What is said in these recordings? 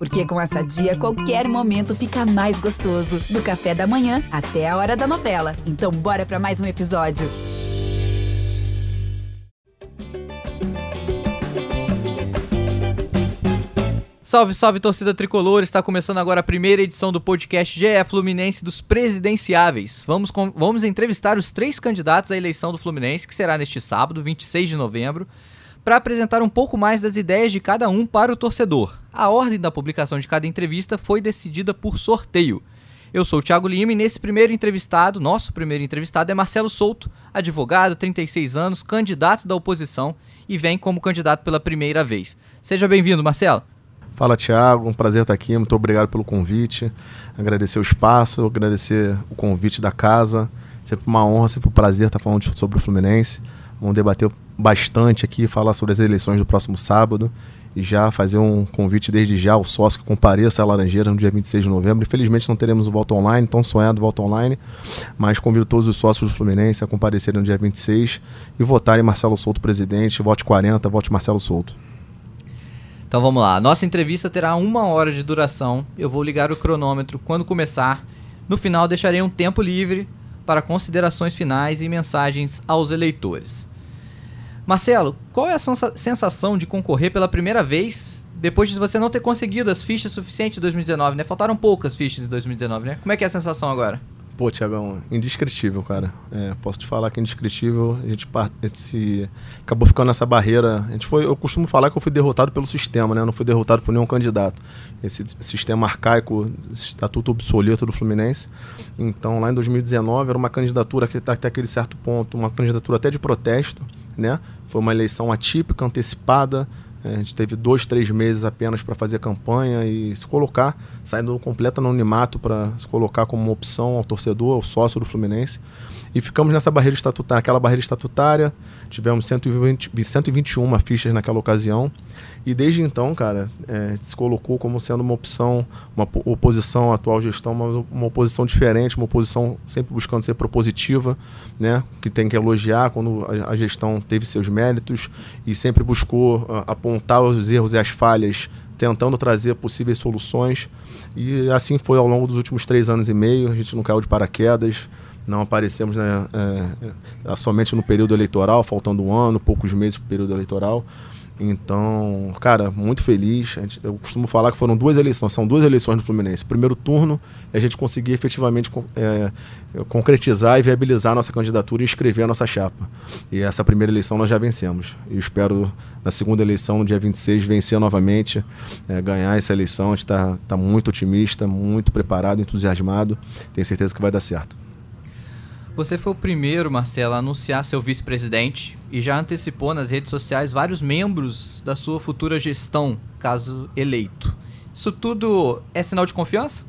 Porque com essa dia, qualquer momento fica mais gostoso. Do café da manhã até a hora da novela. Então, bora para mais um episódio. Salve, salve torcida tricolor! Está começando agora a primeira edição do podcast GE Fluminense dos Presidenciáveis. Vamos, com, vamos entrevistar os três candidatos à eleição do Fluminense, que será neste sábado, 26 de novembro, para apresentar um pouco mais das ideias de cada um para o torcedor. A ordem da publicação de cada entrevista foi decidida por sorteio. Eu sou o Thiago Lima e nesse primeiro entrevistado, nosso primeiro entrevistado é Marcelo Souto, advogado, 36 anos, candidato da oposição e vem como candidato pela primeira vez. Seja bem-vindo, Marcelo. Fala, Thiago. Um prazer estar aqui. Muito obrigado pelo convite. Agradecer o espaço, agradecer o convite da casa. Sempre uma honra, sempre um prazer estar falando sobre o Fluminense. Vamos debater bastante aqui, falar sobre as eleições do próximo sábado e já fazer um convite desde já ao sócio que compareça à Laranjeira no dia 26 de novembro. Infelizmente não teremos o voto online, tão sonhado voto online, mas convido todos os sócios do Fluminense a comparecerem no dia 26 e votarem Marcelo Souto presidente. Vote 40, vote Marcelo Souto. Então vamos lá. Nossa entrevista terá uma hora de duração. Eu vou ligar o cronômetro quando começar. No final, deixarei um tempo livre para considerações finais e mensagens aos eleitores. Marcelo, qual é a sensação de concorrer pela primeira vez depois de você não ter conseguido as fichas suficientes de 2019, né? Faltaram poucas fichas de 2019, né? Como é que é a sensação agora? Pô, Tiagão, indescritível, cara. É, posso te falar que é indescritível. A gente esse, acabou ficando nessa barreira. A gente foi, eu costumo falar que eu fui derrotado pelo sistema, né? Eu não fui derrotado por nenhum candidato. Esse sistema arcaico, esse estatuto obsoleto do Fluminense. Então, lá em 2019, era uma candidatura que até aquele certo ponto, uma candidatura até de protesto, né? Foi uma eleição atípica, antecipada. É, a gente teve dois, três meses apenas para fazer campanha e se colocar, saindo do completo anonimato para se colocar como opção ao torcedor, ao sócio do Fluminense. E ficamos nessa barreira estatutária, aquela barreira estatutária, tivemos 120, 121 fichas naquela ocasião. E desde então, cara, é, se colocou como sendo uma opção, uma oposição à atual gestão, mas uma oposição diferente, uma oposição sempre buscando ser propositiva, né? Que tem que elogiar quando a, gestão teve seus méritos e sempre buscou a, apontar os erros e as falhas tentando trazer possíveis soluções. E assim foi ao longo dos últimos três anos e meio. A gente não caiu de paraquedas, não aparecemos né, é, é, somente no período eleitoral, faltando um ano, poucos meses para o período eleitoral. Então, cara, muito feliz. Eu costumo falar que foram duas eleições, são duas eleições no Fluminense. Primeiro turno, a gente conseguir efetivamente é, concretizar e viabilizar a nossa candidatura e inscrever a nossa chapa. E essa primeira eleição nós já vencemos. E espero, na segunda eleição, no dia 26, vencer novamente, é, ganhar essa eleição. A gente está tá muito otimista, muito preparado, entusiasmado. Tenho certeza que vai dar certo. Você foi o primeiro, Marcelo, a anunciar seu vice-presidente e já antecipou nas redes sociais vários membros da sua futura gestão, caso eleito. Isso tudo é sinal de confiança?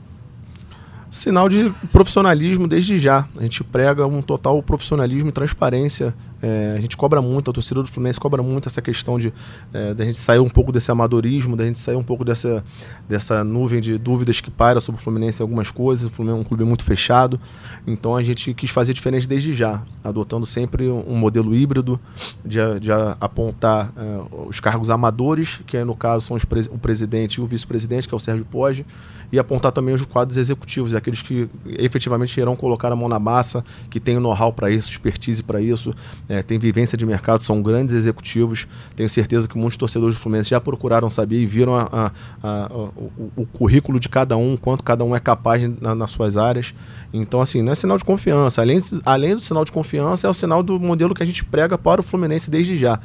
Sinal de profissionalismo desde já. A gente prega um total profissionalismo e transparência é, a gente cobra muito, a torcida do Fluminense cobra muito essa questão de é, gente sair um pouco desse amadorismo, da gente sair um pouco dessa, dessa nuvem de dúvidas que paira sobre o Fluminense em algumas coisas. O Fluminense é um clube muito fechado, então a gente quis fazer diferente desde já, adotando sempre um modelo híbrido de, de apontar é, os cargos amadores, que no caso são pre o presidente e o vice-presidente, que é o Sérgio Poggi, e apontar também os quadros executivos, aqueles que efetivamente irão colocar a mão na massa, que tem o know-how para isso, expertise para isso, é, tem vivência de mercado, são grandes executivos. Tenho certeza que muitos torcedores do Fluminense já procuraram saber e viram a, a, a, o, o, currículo de cada um, quanto cada um é capaz na, nas suas áreas. Então, assim, não é sinal de confiança. Além, além do sinal de confiança, é o sinal do modelo que a gente prega para o Fluminense desde já.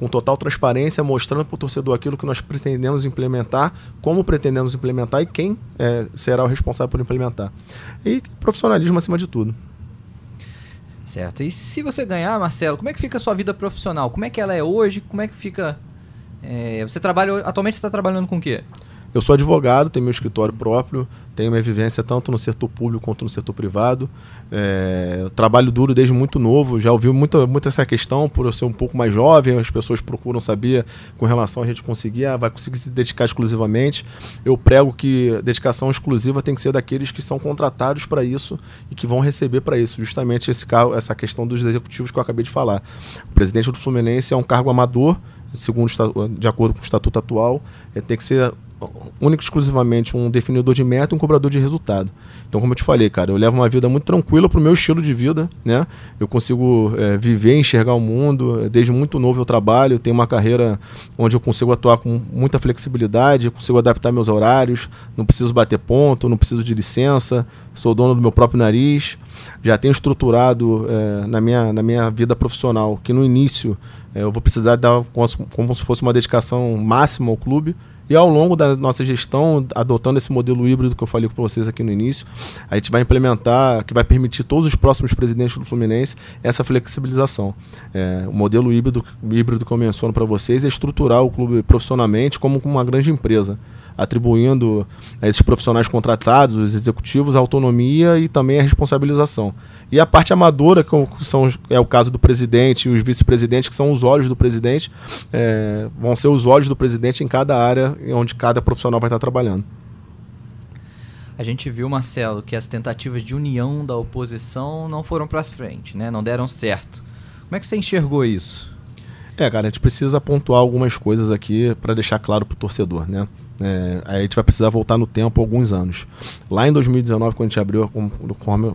Com total transparência, mostrando para o torcedor aquilo que nós pretendemos implementar, como pretendemos implementar e quem é, será o responsável por implementar. E profissionalismo acima de tudo. Certo. E se você ganhar, Marcelo, como é que fica a sua vida profissional? Como é que ela é hoje? Como é que fica. É, você trabalha. Atualmente você está trabalhando com o quê? Eu sou advogado, tenho meu escritório próprio, tenho minha vivência tanto no setor público quanto no setor privado. É, trabalho duro desde muito novo, já ouvi muito, muito essa questão, por eu ser um pouco mais jovem, as pessoas procuram saber com relação a gente conseguir, ah, vai conseguir se dedicar exclusivamente. Eu prego que dedicação exclusiva tem que ser daqueles que são contratados para isso e que vão receber para isso, justamente esse essa questão dos executivos que eu acabei de falar. O presidente do Fluminense é um cargo amador, segundo de acordo com o estatuto atual, é, tem que ser único exclusivamente um definidor de meta e um cobrador de resultado. Então, como eu te falei, cara, eu levo uma vida muito tranquila pro meu estilo de vida, né? Eu consigo é, viver, enxergar o mundo. Desde muito novo eu trabalho, tenho uma carreira onde eu consigo atuar com muita flexibilidade, consigo adaptar meus horários, não preciso bater ponto, não preciso de licença, sou dono do meu próprio nariz. Já tenho estruturado é, na, minha, na minha vida profissional que no início é, eu vou precisar dar como se fosse uma dedicação máxima ao clube. E ao longo da nossa gestão, adotando esse modelo híbrido que eu falei com vocês aqui no início, a gente vai implementar, que vai permitir todos os próximos presidentes do Fluminense essa flexibilização. É, o modelo híbrido, híbrido que eu menciono para vocês é estruturar o clube profissionalmente como uma grande empresa atribuindo a esses profissionais contratados, os executivos, a autonomia e também a responsabilização. E a parte amadora, que são, é o caso do presidente e os vice-presidentes, que são os olhos do presidente, é, vão ser os olhos do presidente em cada área onde cada profissional vai estar trabalhando. A gente viu, Marcelo, que as tentativas de união da oposição não foram para frente, né? não deram certo. Como é que você enxergou isso? É, cara, a gente precisa pontuar algumas coisas aqui para deixar claro para o torcedor, né? É, aí a gente vai precisar voltar no tempo alguns anos. Lá em 2019, quando a gente abriu,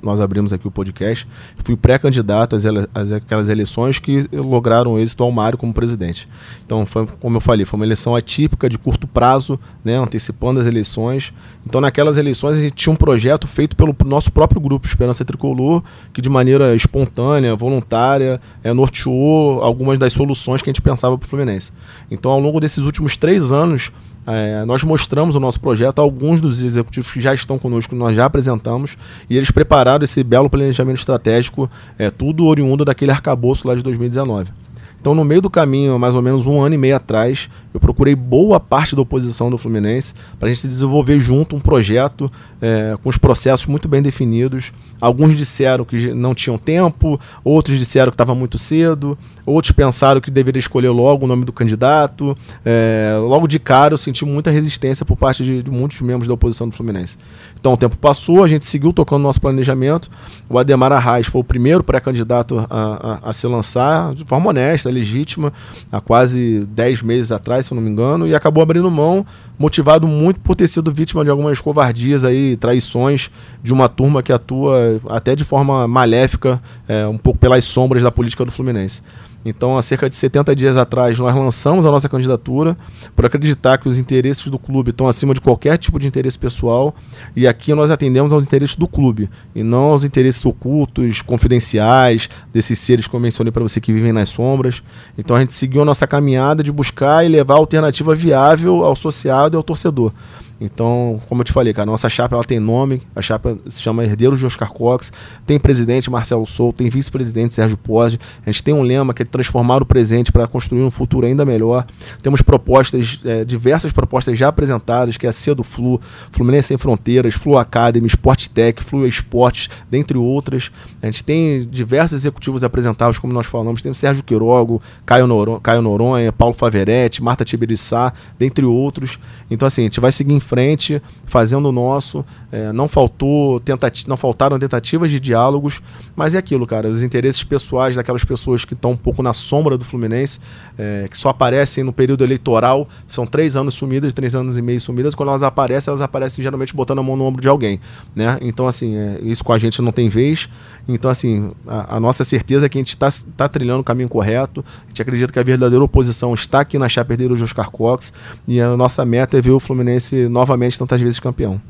nós abrimos aqui o podcast, fui pré-candidato às, ele, às aquelas eleições que lograram êxito ao Mário como presidente. Então, foi, como eu falei, foi uma eleição atípica, de curto prazo, né, antecipando as eleições. Então, naquelas eleições, a gente tinha um projeto feito pelo nosso próprio grupo Esperança Tricolor, que de maneira espontânea, voluntária, é, norteou algumas das soluções que a gente pensava para o Fluminense. Então, ao longo desses últimos três anos, é, nós mostramos o nosso projeto alguns dos executivos que já estão conosco, nós já apresentamos, e eles prepararam esse belo planejamento estratégico, é, tudo oriundo daquele arcabouço lá de 2019. Então, no meio do caminho, mais ou menos um ano e meio atrás, eu procurei boa parte da oposição do Fluminense para a gente desenvolver junto um projeto é, com os processos muito bem definidos. Alguns disseram que não tinham tempo, outros disseram que estava muito cedo, outros pensaram que deveria escolher logo o nome do candidato. É, logo de cara, eu senti muita resistência por parte de, de muitos membros da oposição do Fluminense. Então, o tempo passou, a gente seguiu tocando nosso planejamento. O Ademar Arraes foi o primeiro pré-candidato a, a, a se lançar de forma honesta, legítima, há quase 10 meses atrás, se eu não me engano, e acabou abrindo mão, motivado muito por ter sido vítima de algumas covardias aí, traições de uma turma que atua até de forma maléfica, é, um pouco pelas sombras da política do Fluminense. Então, há cerca de 70 dias atrás, nós lançamos a nossa candidatura por acreditar que os interesses do clube estão acima de qualquer tipo de interesse pessoal. E aqui nós atendemos aos interesses do clube e não aos interesses ocultos, confidenciais, desses seres que eu mencionei para você que vivem nas sombras. Então, a gente seguiu a nossa caminhada de buscar e levar alternativa viável ao associado e ao torcedor. Então, como eu te falei, cara, nossa chapa ela tem nome, a chapa se chama Herdeiros de Oscar Cox, tem presidente Marcelo Souto, tem vice-presidente Sérgio Poggi, a gente tem um lema que é transformar o presente para construir um futuro ainda melhor. Temos propostas, é, diversas propostas já apresentadas, que é a C do Flu, Fluminense Sem Fronteiras, Flu Academy, Sport Tech, Flu Esportes, dentre outras. A gente tem diversos executivos apresentados, como nós falamos, tem o Sérgio Quirogo, Caio, Noronha, Caio Noronha, Paulo Faveretti, Marta Tiberiçá, dentre outros. Então, assim, a gente vai seguir em frente, fazendo o nosso. É, não faltou tentati não faltaram tentativas de diálogos, mas é aquilo, cara. Os interesses pessoais daquelas pessoas que estão um pouco na sombra do Fluminense, é, que só aparecem no período eleitoral, são três anos sumidas, três anos e meio sumidas. Quando elas aparecem, elas aparecem geralmente botando a mão no ombro de alguém, né? Então, assim, é, isso com a gente não tem vez. Então, assim, a, a nossa certeza é que a gente está tá trilhando o caminho correto. A gente acredita que a verdadeira oposição está aqui na chapa de Oscar Cox e a nossa meta é ver o Fluminense novamente tantas vezes campeão.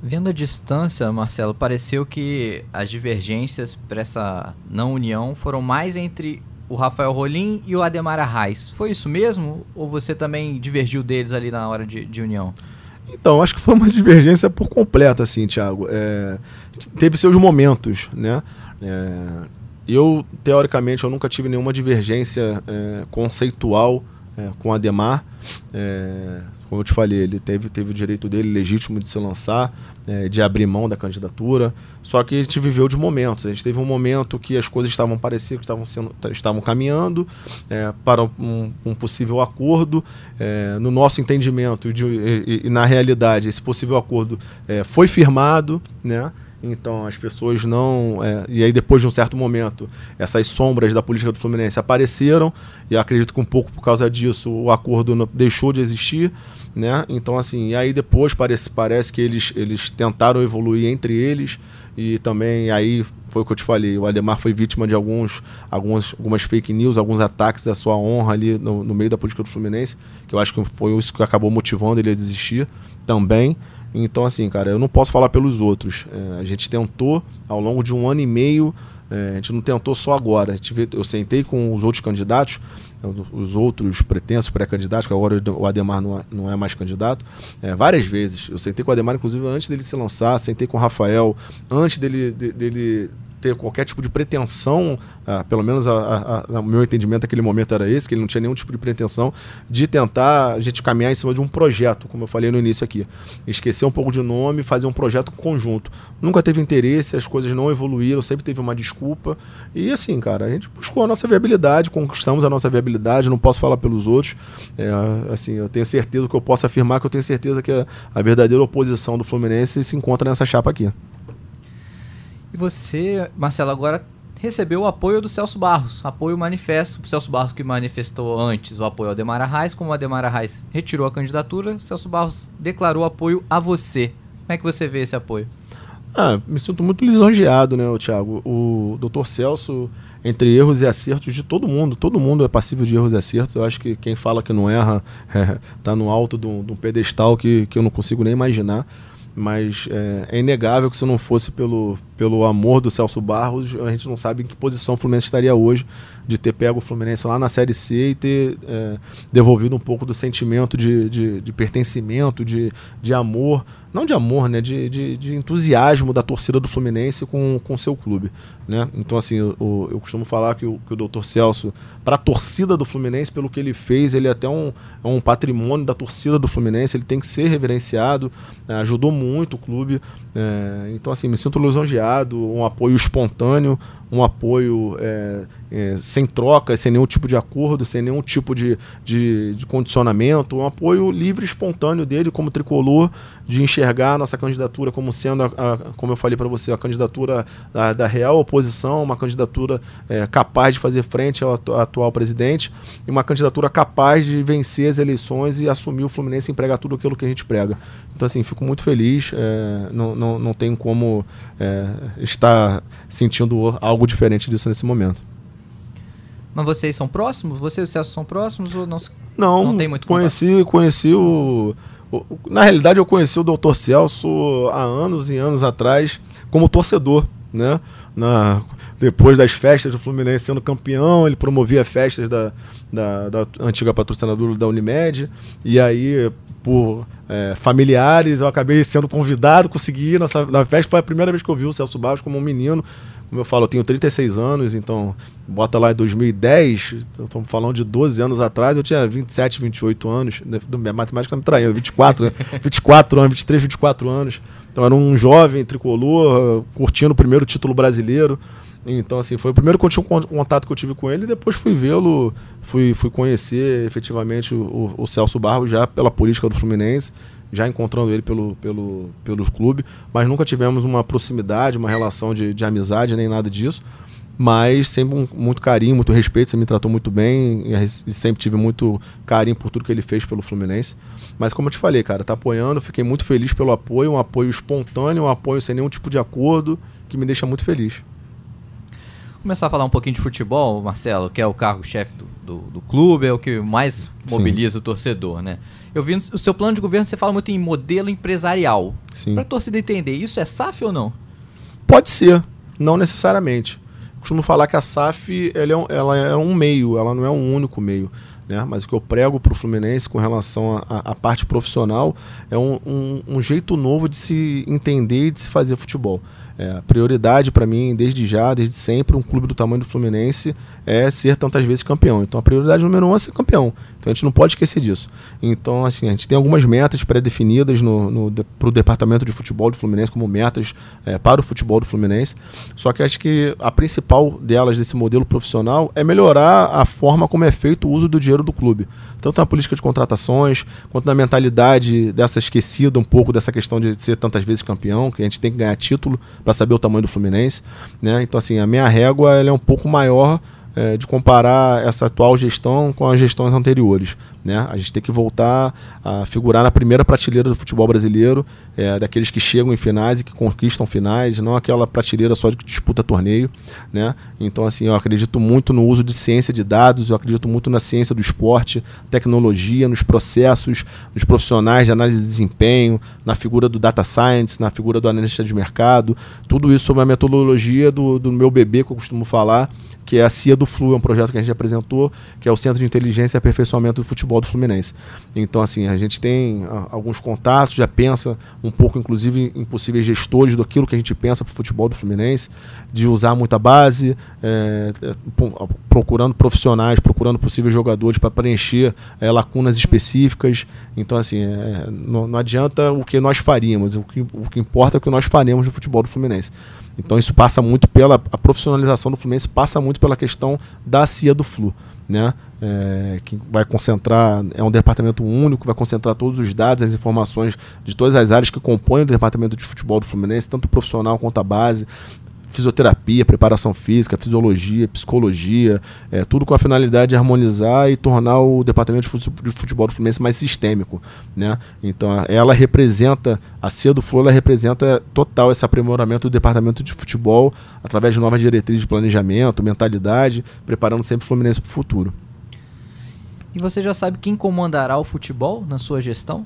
Vendo a distância, Marcelo, pareceu que as divergências para essa não união foram mais entre o Rafael Rolim e o Ademar Arraes. Foi isso mesmo? Ou você também divergiu deles ali na hora de, de união? Então, acho que foi uma divergência por completo, assim, Thiago. É, teve seus momentos, né? É, eu, teoricamente, eu nunca tive nenhuma divergência é, conceitual é, com o Ademar. Como eu te falei, ele teve, teve o direito dele legítimo de se lançar, é, de abrir mão da candidatura. Só que a gente viveu de momentos. A gente teve um momento que as coisas estavam parecidas, estavam, sendo, estavam caminhando é, para um, um, possível acordo. É, no nosso entendimento de, e, e, na realidade, esse possível acordo é, foi firmado, né? Então as pessoas não. É, e aí, depois de um certo momento, essas sombras da política do Fluminense apareceram, e acredito que um pouco por causa disso o acordo deixou de existir. Né? Então, assim, e aí depois parece, parece que eles, eles tentaram evoluir entre eles, e também aí foi o que eu te falei, o Ademar foi vítima de alguns, alguns, algumas fake news, alguns ataques à sua honra ali no, no meio da política do Fluminense, que eu acho que foi isso que acabou motivando ele a desistir também. Então, assim, cara, eu não posso falar pelos outros. É, a gente tentou, ao longo de um ano e meio, é, a gente não tentou só agora. Eu sentei com os outros candidatos, os outros pretensos pré-candidatos, que agora o Ademar não é, não é mais candidato, é, várias vezes. Eu sentei com o Ademar, inclusive, antes dele se lançar, sentei com o Rafael, antes dele, de, dele ter qualquer tipo de pretensão, ah, pelo menos o meu entendimento naquele momento era esse, que ele não tinha nenhum tipo de pretensão de tentar a gente caminhar em cima de um projeto, como eu falei no início aqui. Esquecer um pouco de nome, fazer um projeto conjunto. Nunca teve interesse, as coisas não evoluíram, sempre teve uma desculpa. E assim, cara, a gente buscou a nossa viabilidade, conquistamos a nossa viabilidade, não posso falar pelos outros. É, assim, eu tenho certeza que eu posso afirmar que eu tenho certeza que a, a verdadeira oposição do Fluminense se encontra nessa chapa aqui. E você, Marcelo, agora recebeu o apoio do Celso Barros, apoio manifesto. O Celso Barros que manifestou antes o apoio ao Ademar Arraes, como o Ademar Arraes retirou a candidatura, Celso Barros declarou apoio a você. Como é que você vê esse apoio? Ah, me sinto muito lisonjeado, né, Thiago? O doutor Celso, entre erros e acertos de todo mundo, todo mundo é passível de erros e acertos. Eu acho que quem fala que não erra está é, no alto de um pedestal que, que eu não consigo nem imaginar mas é, é, inegável que se não fosse pelo, pelo amor do Celso Barros, a gente não sabe em que posição o Fluminense estaria hoje de ter pego o Fluminense lá na Série C e ter é, devolvido um pouco do sentimento de, de, de, pertencimento, de, de amor, não de amor, né, de, de, de entusiasmo da torcida do Fluminense com o seu clube. Né? Então, assim, eu, eu costumo falar que o, que o Dr. Celso, para a torcida do Fluminense, pelo que ele fez, ele é até um, é um patrimônio da torcida do Fluminense, ele tem que ser reverenciado, é, ajudou muito o clube. É, então, assim, me sinto lisonjeado, um apoio espontâneo, um apoio é, é, sem troca, sem nenhum tipo de acordo, sem nenhum tipo de, de, de, condicionamento, um apoio livre espontâneo dele como tricolor, de enxergar a nossa candidatura como sendo, a, a, como eu falei para você, a candidatura da, da, real oposição, uma candidatura é, capaz de fazer frente ao atual presidente e uma candidatura capaz de vencer as eleições e assumir o Fluminense e empregar tudo aquilo que a gente prega. Então, assim, fico muito feliz, é, não, não, não tem como é, estar sentindo algo diferente disso nesse momento. Mas vocês são próximos? Você e o Celso são próximos ou não? Não, não tem muito conheci, contato? conheci o, o, Na realidade, eu conheci o Dr. Celso há anos e anos atrás como torcedor, né? Na, depois das festas do Fluminense sendo campeão, ele promovia festas da, da, da antiga patrocinadora da Unimed. E aí, por é, familiares, eu acabei sendo convidado, consegui ir nessa, na festa. Foi a primeira vez que eu vi o Celso Barros como um menino. Como eu falo, eu tenho 36 anos, então bota lá em 2010, estamos falando de 12 anos atrás, eu tinha 27, 28 anos, né, minha matemática está me traindo, 24, 24 anos, 23, 24 anos. Então era um jovem tricolor, curtindo o primeiro título brasileiro. Então, assim, foi o primeiro contato que eu tive com ele e depois fui vê-lo, fui, fui conhecer efetivamente o, o Celso Barros já pela política do Fluminense já encontrando ele pelo, pelo, pelos clubes, mas nunca tivemos uma proximidade, uma relação de, de amizade, nem nada disso. Mas sempre um, muito carinho, muito respeito, você me tratou muito bem e, sempre tive muito carinho por tudo que ele fez pelo Fluminense. Mas como eu te falei, cara, tá apoiando, fiquei muito feliz pelo apoio, um apoio espontâneo, um apoio sem nenhum tipo de acordo, que me deixa muito feliz começar a falar um pouquinho de futebol, Marcelo, que é o cargo-chefe do, do, do, clube, é o que mais mobiliza Sim. o torcedor, né? Eu vi no seu plano de governo, você fala muito em modelo empresarial. Para a torcida entender, isso é SAF ou não? Pode ser, não necessariamente. Costumo falar que a SAF ela é, um, ela é um meio, ela não é um único meio. Né? Mas o que eu prego para o Fluminense com relação à parte profissional é um, um, um, jeito novo de se entender e de se fazer futebol. É, a prioridade para mim, desde já, desde sempre, um clube do tamanho do Fluminense é ser tantas vezes campeão. Então a prioridade número um é ser campeão. Então a gente não pode esquecer disso. Então, assim, a gente tem algumas metas pré-definidas no, no, para o departamento de futebol do Fluminense, como metas é, para o futebol do Fluminense. Só que acho que a principal delas desse modelo profissional é melhorar a forma como é feito o uso do dinheiro do clube. Tanto na política de contratações, quanto na mentalidade dessa esquecida um pouco dessa questão de ser tantas vezes campeão, que a gente tem que ganhar título para saber o tamanho do Fluminense. Né? Então, assim, a minha régua ela é um pouco maior é, de comparar essa atual gestão com as gestões anteriores. Né? A gente tem que voltar a figurar na primeira prateleira do futebol brasileiro, é, daqueles que chegam em finais e que conquistam finais, não aquela prateleira só de que disputa torneio. Né? Então, assim, eu acredito muito no uso de ciência de dados, eu acredito muito na ciência do esporte, tecnologia, nos processos, nos profissionais de análise de desempenho, na figura do data science, na figura do analista de mercado, tudo isso sobre a metodologia do, do meu bebê que eu costumo falar, que é a CIA do Flu, é um projeto que a gente apresentou, que é o Centro de Inteligência e Aperfeiçoamento do Futebol do Fluminense. Então, assim, a gente tem a, ah, alguns contatos, já pensa um pouco, inclusive, em possíveis gestores daquilo que a gente pensa para o futebol do Fluminense, de usar muita base, é, procurando profissionais, procurando possíveis jogadores para preencher é, lacunas específicas. Então, assim, é, não, não, adianta o que nós faríamos, o que, o que importa é o que nós faremos no futebol do Fluminense. Então isso passa muito pela a profissionalização do Fluminense passa muito pela questão da CIA do Flu, né? É, que vai concentrar é um departamento único, vai concentrar todos os dados, as informações de todas as áreas que compõem o departamento de futebol do Fluminense, tanto profissional quanto a base, fisioterapia, preparação física, fisiologia, psicologia, é, tudo com a finalidade de harmonizar e tornar o departamento de futebol do Fluminense mais sistêmico. Né? Então, ela representa, a CIA do Flu, ela representa total esse aprimoramento do departamento de futebol através de novas diretrizes de planejamento, mentalidade, preparando sempre o Fluminense para o futuro. E você já sabe quem comandará o futebol na sua gestão?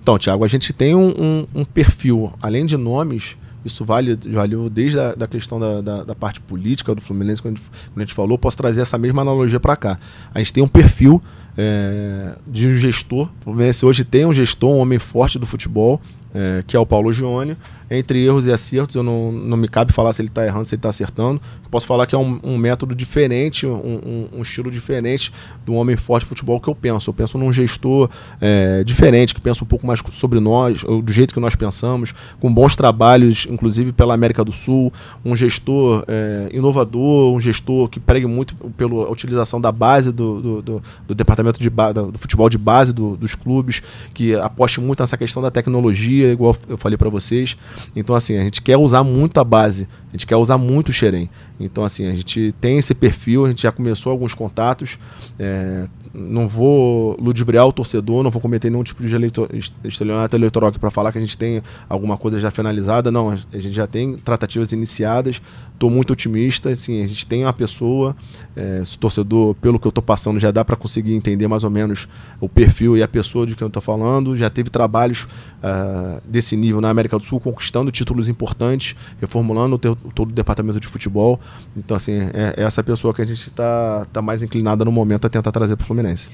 Então, Tiago, a gente tem um, um, um perfil, além de nomes, isso vale, valeu desde a da questão da, da, da, parte política do Fluminense, quando a, gente, quando a gente falou, posso trazer essa mesma analogia para cá. A gente tem um perfil é, de um gestor. O Fluminense hoje tem um gestor, um homem forte do futebol, é, que é o Paulo Gione. Entre erros e acertos, eu não, não me cabe falar se ele está errando, se ele está acertando. Eu posso falar que é um, um método diferente, um, um, um, estilo diferente do homem forte de futebol que eu penso. Eu penso num gestor é, diferente, que pensa um pouco mais sobre nós, do jeito que nós pensamos, com bons trabalhos, inclusive pela América do Sul. Um gestor é, inovador, um gestor que pregue muito pela utilização da base do, do, do, do departamento de do futebol de base do, dos clubes, que aposte muito nessa questão da tecnologia, igual eu falei para vocês. Então, assim, a gente quer usar muito a base, a gente quer usar muito o Xerém. Então, assim, a gente tem esse perfil, a gente já começou alguns contatos. É, não vou ludibriar o torcedor, não vou cometer nenhum tipo de eleitor, estelionato eleitoral aqui para falar que a gente tem alguma coisa já finalizada. Não, a gente já tem tratativas iniciadas. Estou muito otimista. Assim, a gente tem uma pessoa, é, o torcedor, pelo que eu estou passando, já dá para conseguir entender mais ou menos o perfil e a pessoa de quem eu estou falando. Já teve trabalhos uh, desse nível na América do Sul, conquistando títulos importantes, reformulando o, todo o departamento de futebol. Então, assim, é, é essa pessoa que a gente está tá mais inclinada no momento a tentar trazer para o Fluminense.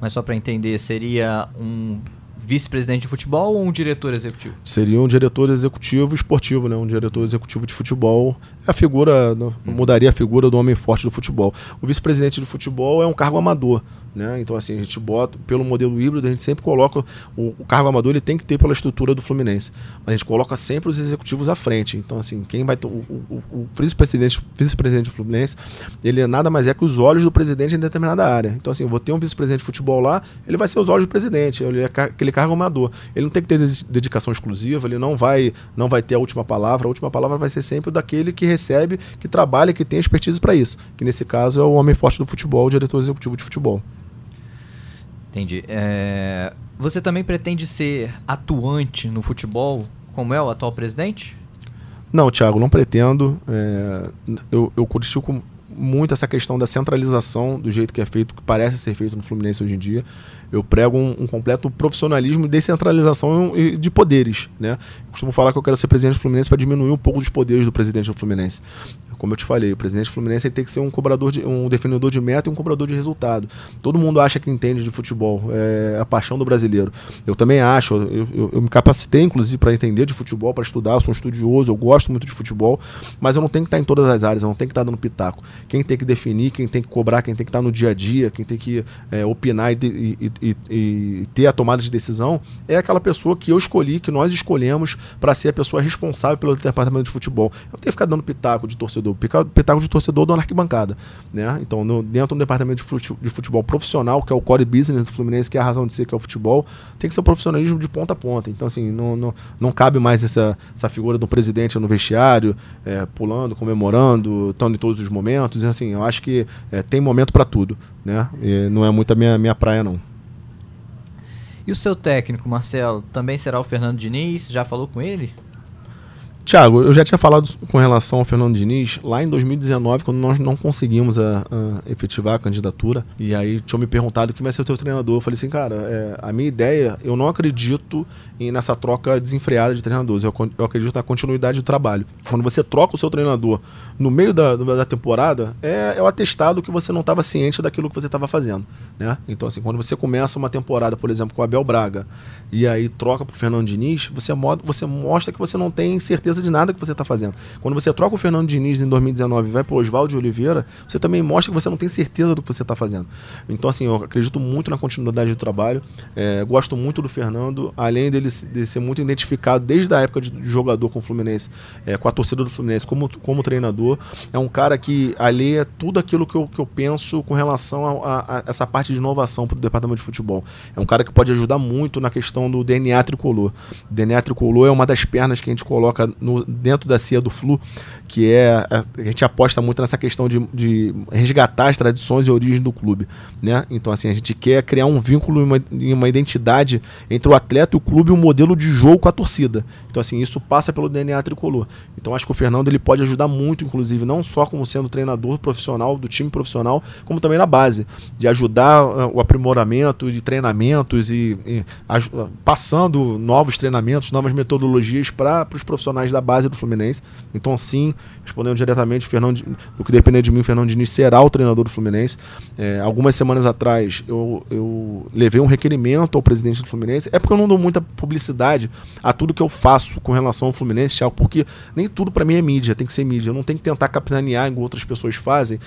Mas só para entender, seria um vice-presidente de futebol ou um diretor executivo? Seria um diretor executivo esportivo, né? Um diretor executivo de futebol. A figura, hum. mudaria a figura do homem forte do futebol. O vice-presidente de futebol é um cargo amador. Né? Então, assim, a gente bota, pelo modelo híbrido, a gente sempre coloca. O, o cargo amador ele tem que ter pela estrutura do Fluminense. Mas a gente coloca sempre os executivos à frente. Então, assim, quem vai. O, o, vice-presidente vice do Fluminense, ele nada mais é que os olhos do presidente em determinada área. Então, assim, eu vou ter um vice-presidente de futebol lá, ele vai ser os olhos do presidente. Ele é aquele cargo amador. Ele não tem que ter dedicação exclusiva, ele não vai, não vai ter a última palavra. A última palavra vai ser sempre daquele que recebe, que trabalha, que tem expertise para isso. Que nesse caso é o homem forte do futebol, o diretor executivo de futebol. Entendi. É... Você também pretende ser atuante no futebol, como é o atual presidente? Não, Thiago, não pretendo. É... Eu, eu critico muito essa questão da centralização do jeito que é feito, que parece ser feito no Fluminense hoje em dia. Eu prego um, um completo profissionalismo e descentralização de poderes. Né? Eu costumo falar que eu quero ser presidente do Fluminense para diminuir um pouco dos poderes do presidente do Fluminense. Como eu te falei, o presidente do Fluminense tem que ser um cobrador de, um definidor de meta e um cobrador de resultado. Todo mundo acha que entende de futebol, é a paixão do brasileiro. Eu também acho, eu, eu, eu me capacitei inclusive para entender de futebol, para estudar, eu sou um estudioso, eu gosto muito de futebol, mas eu não tenho que estar em todas as áreas, eu não tenho que estar dando pitaco. Quem tem que definir, quem tem que cobrar, quem tem que estar no dia a dia, quem tem que é, opinar e, e, e, e ter a tomada de decisão é aquela pessoa que eu escolhi, que nós escolhemos para ser a pessoa responsável pelo departamento de futebol. Eu não tenho que ficar dando pitaco de torcedor pitaco de torcedor do arquibancada. Né? Então, no, dentro do departamento de futebol, de futebol, profissional, que é o core business do Fluminense, que é a razão de ser, que é o futebol, tem que ser o profissionalismo de ponta a ponta. Então, assim, não, não, não cabe mais essa, essa figura do presidente no vestiário, é, pulando, comemorando, estando em todos os momentos. Assim, eu acho que é, tem momento para tudo. Né? E não é muito a minha, minha praia, não. E o seu técnico, Marcelo, também será o Fernando Diniz? Já falou com ele? Tiago, eu já tinha falado com relação ao Fernando Diniz lá em 2019, quando nós não conseguimos a, a efetivar a candidatura. E aí tinham me perguntado quem vai ser o teu treinador. Eu falei assim, cara, é, a minha ideia, eu não acredito em, nessa troca desenfreada de treinadores. Eu, eu, acredito na continuidade do trabalho. Quando você troca o seu treinador no meio da, da temporada, é, é o atestado que você não estava ciente daquilo que você estava fazendo. Né? Então, assim, quando você começa uma temporada, por exemplo, com o Abel Braga, e aí troca para o Fernando Diniz, você, você mostra que você não tem certeza certeza de nada que você está fazendo. Quando você troca o Fernando Diniz em 2019 e vai para o Oswaldo de Oliveira, você também mostra que você não tem certeza do que você está fazendo. Então, assim, eu acredito muito na continuidade do trabalho, é, gosto muito do Fernando, além dele de ser muito identificado desde a época de jogador com o Fluminense, é, com a torcida do Fluminense, como, como treinador. É um cara que alheia tudo aquilo que eu, que eu penso com relação a, a, a essa parte de inovação para o departamento de futebol. É um cara que pode ajudar muito na questão do DNA tricolor. O DNA tricolor é uma das pernas que a gente coloca dentro da CIA do Flu, que é a, a gente aposta muito nessa questão de, de, resgatar as tradições e origem do clube, né? Então assim a gente quer criar um vínculo, uma, uma identidade entre o atleta e o clube, e um modelo de jogo com a torcida. Então assim isso passa pelo DNA tricolor. Então acho que o Fernando ele pode ajudar muito, inclusive não só como sendo treinador profissional do time profissional, como também na base, de ajudar uh, o aprimoramento de treinamentos e, e uh, passando novos treinamentos, novas metodologias para os profissionais da base do Fluminense. Então sim, respondendo diretamente, Fernando, o que depender de mim, Fernando Diniz será o treinador do Fluminense. É, algumas semanas atrás eu, eu levei um requerimento ao presidente do Fluminense. É porque eu não dou muita publicidade a tudo que eu faço com relação ao Fluminense, porque nem tudo para mim é mídia, tem que ser mídia. Eu não tenho que tentar capitanear igual outras pessoas fazem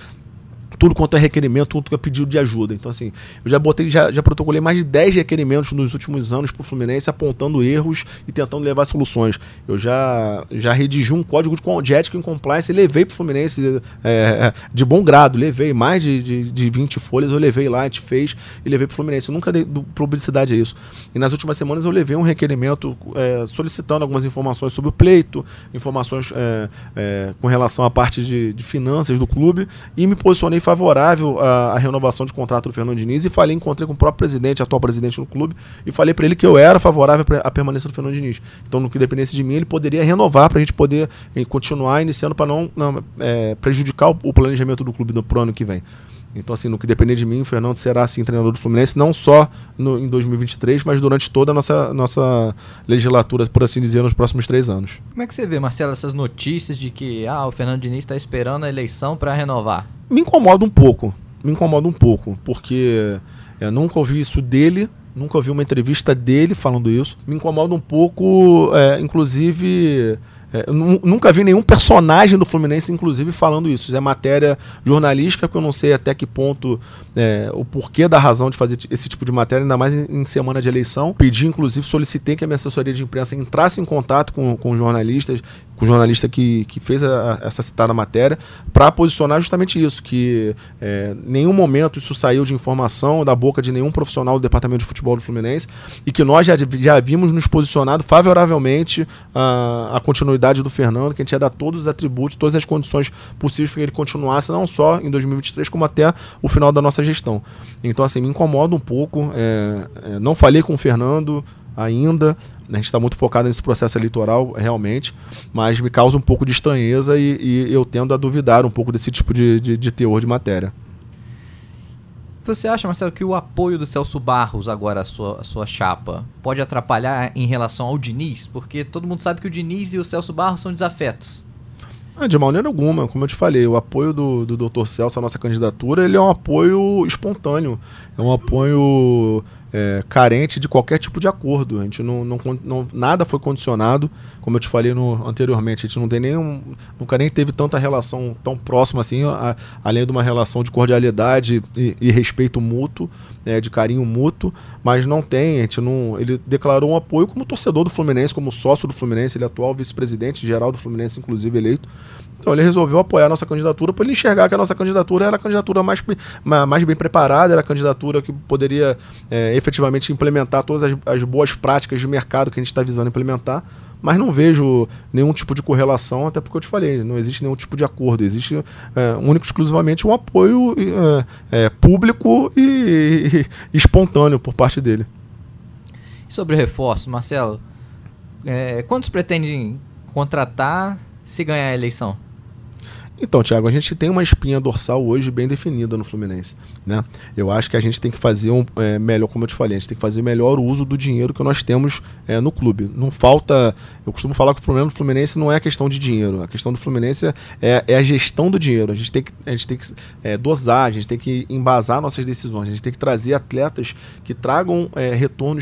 tudo quanto é requerimento, tudo que é pedido de ajuda. Então, assim, eu já botei, já, já protocolei mais de 10 requerimentos nos últimos anos para o Fluminense, apontando erros e tentando levar soluções. Eu já, já redigi um código de ética e compliance e levei para o Fluminense é, é, de bom grado. Levei mais de, de, de 20 folhas, eu levei lá, a gente fez e levei para o Fluminense. Eu nunca dei publicidade a isso. E nas últimas semanas eu levei um requerimento é, solicitando algumas informações sobre o pleito, informações é, é, com relação à parte de, de finanças do clube e me posicionei favorável à, à, renovação de contrato do Fernando Diniz e falei, encontrei com o próprio presidente, atual presidente do clube, e falei para ele que eu era favorável à permanência do Fernando Diniz. Então, no que dependesse de mim, ele poderia renovar para a gente poder eh, continuar iniciando para não, não é, prejudicar o, o, planejamento do clube para o ano que vem. Então, assim, no que depender de mim, o Fernando será, assim, treinador do Fluminense, não só no, em 2023, mas durante toda a nossa, nossa legislatura, por assim dizer, nos próximos três anos. Como é que você vê, Marcelo, essas notícias de que ah, o Fernando Diniz está esperando a eleição para renovar? Me incomoda um pouco. Me incomoda um pouco, porque eu é, nunca ouvi isso dele, nunca ouvi uma entrevista dele falando isso. Me incomoda um pouco, é, inclusive é, nunca vi nenhum personagem do Fluminense, inclusive, falando isso. É matéria jornalística, que eu não sei até que ponto é, o porquê da razão de fazer esse tipo de matéria, ainda mais em, em, semana de eleição. Pedi, inclusive, solicitei que a minha assessoria de imprensa entrasse em contato com, com jornalistas, com o jornalista que, que fez a, essa citada matéria, para posicionar justamente isso, que é, nenhum momento isso saiu de informação da boca de nenhum profissional do departamento de futebol do Fluminense e que nós já, já havíamos nos posicionado favoravelmente à, à continuidade do Fernando, que a gente ia dar todos os atributos, todas as condições possíveis para que ele continuasse, não só em 2023, como até o final da nossa gestão. Então, assim, me incomoda um pouco. É, é, não falei com o Fernando, ainda. A gente está muito focado nesse processo eleitoral, realmente, mas me causa um pouco de estranheza e, e eu tendo a duvidar um pouco desse tipo de, de, de teor de matéria. Você acha, Marcelo, que o apoio do Celso Barros agora à sua, à sua chapa pode atrapalhar em relação ao Diniz? Porque todo mundo sabe que o Diniz e o Celso Barros são desafetos. Ah, de maneira alguma, como eu te falei, o apoio do, do Dr. Celso à nossa candidatura ele é um apoio espontâneo, é um apoio é, carente de qualquer tipo de acordo. A gente não, não, não, nada foi condicionado, como eu te falei no, anteriormente. A gente não tem nenhum, nunca nem teve tanta relação tão próxima assim, a, além de uma relação de cordialidade e, e respeito mútuo, é, de carinho mútuo, mas não tem. A gente não, ele declarou um apoio como torcedor do Fluminense, como sócio do Fluminense, ele é atual vice-presidente geral do Fluminense, inclusive eleito. Então ele resolveu apoiar a nossa candidatura para ele enxergar que a nossa candidatura era a candidatura mais, mais bem preparada, era a candidatura que poderia é, efetivamente implementar todas as, as, boas práticas de mercado que a gente está visando implementar. Mas não vejo nenhum tipo de correlação, até porque eu te falei, não existe nenhum tipo de acordo. Existe é, único exclusivamente um apoio é, é público e, e, espontâneo por parte dele. Sobre reforço, Marcelo, é, quantos pretendem contratar se ganhar a eleição? Então, Thiago, a gente tem uma espinha dorsal hoje bem definida no Fluminense. Né? Eu acho que a gente tem que fazer um é, melhor, como eu te falei, a gente tem que fazer melhor uso do dinheiro que nós temos é, no clube. Não falta. Eu costumo falar que o problema do Fluminense não é a questão de dinheiro. A questão do Fluminense é, é a gestão do dinheiro. A gente tem que, a gente tem que é, dosar, a gente tem que embasar nossas decisões, a gente tem que trazer atletas que tragam é, retorno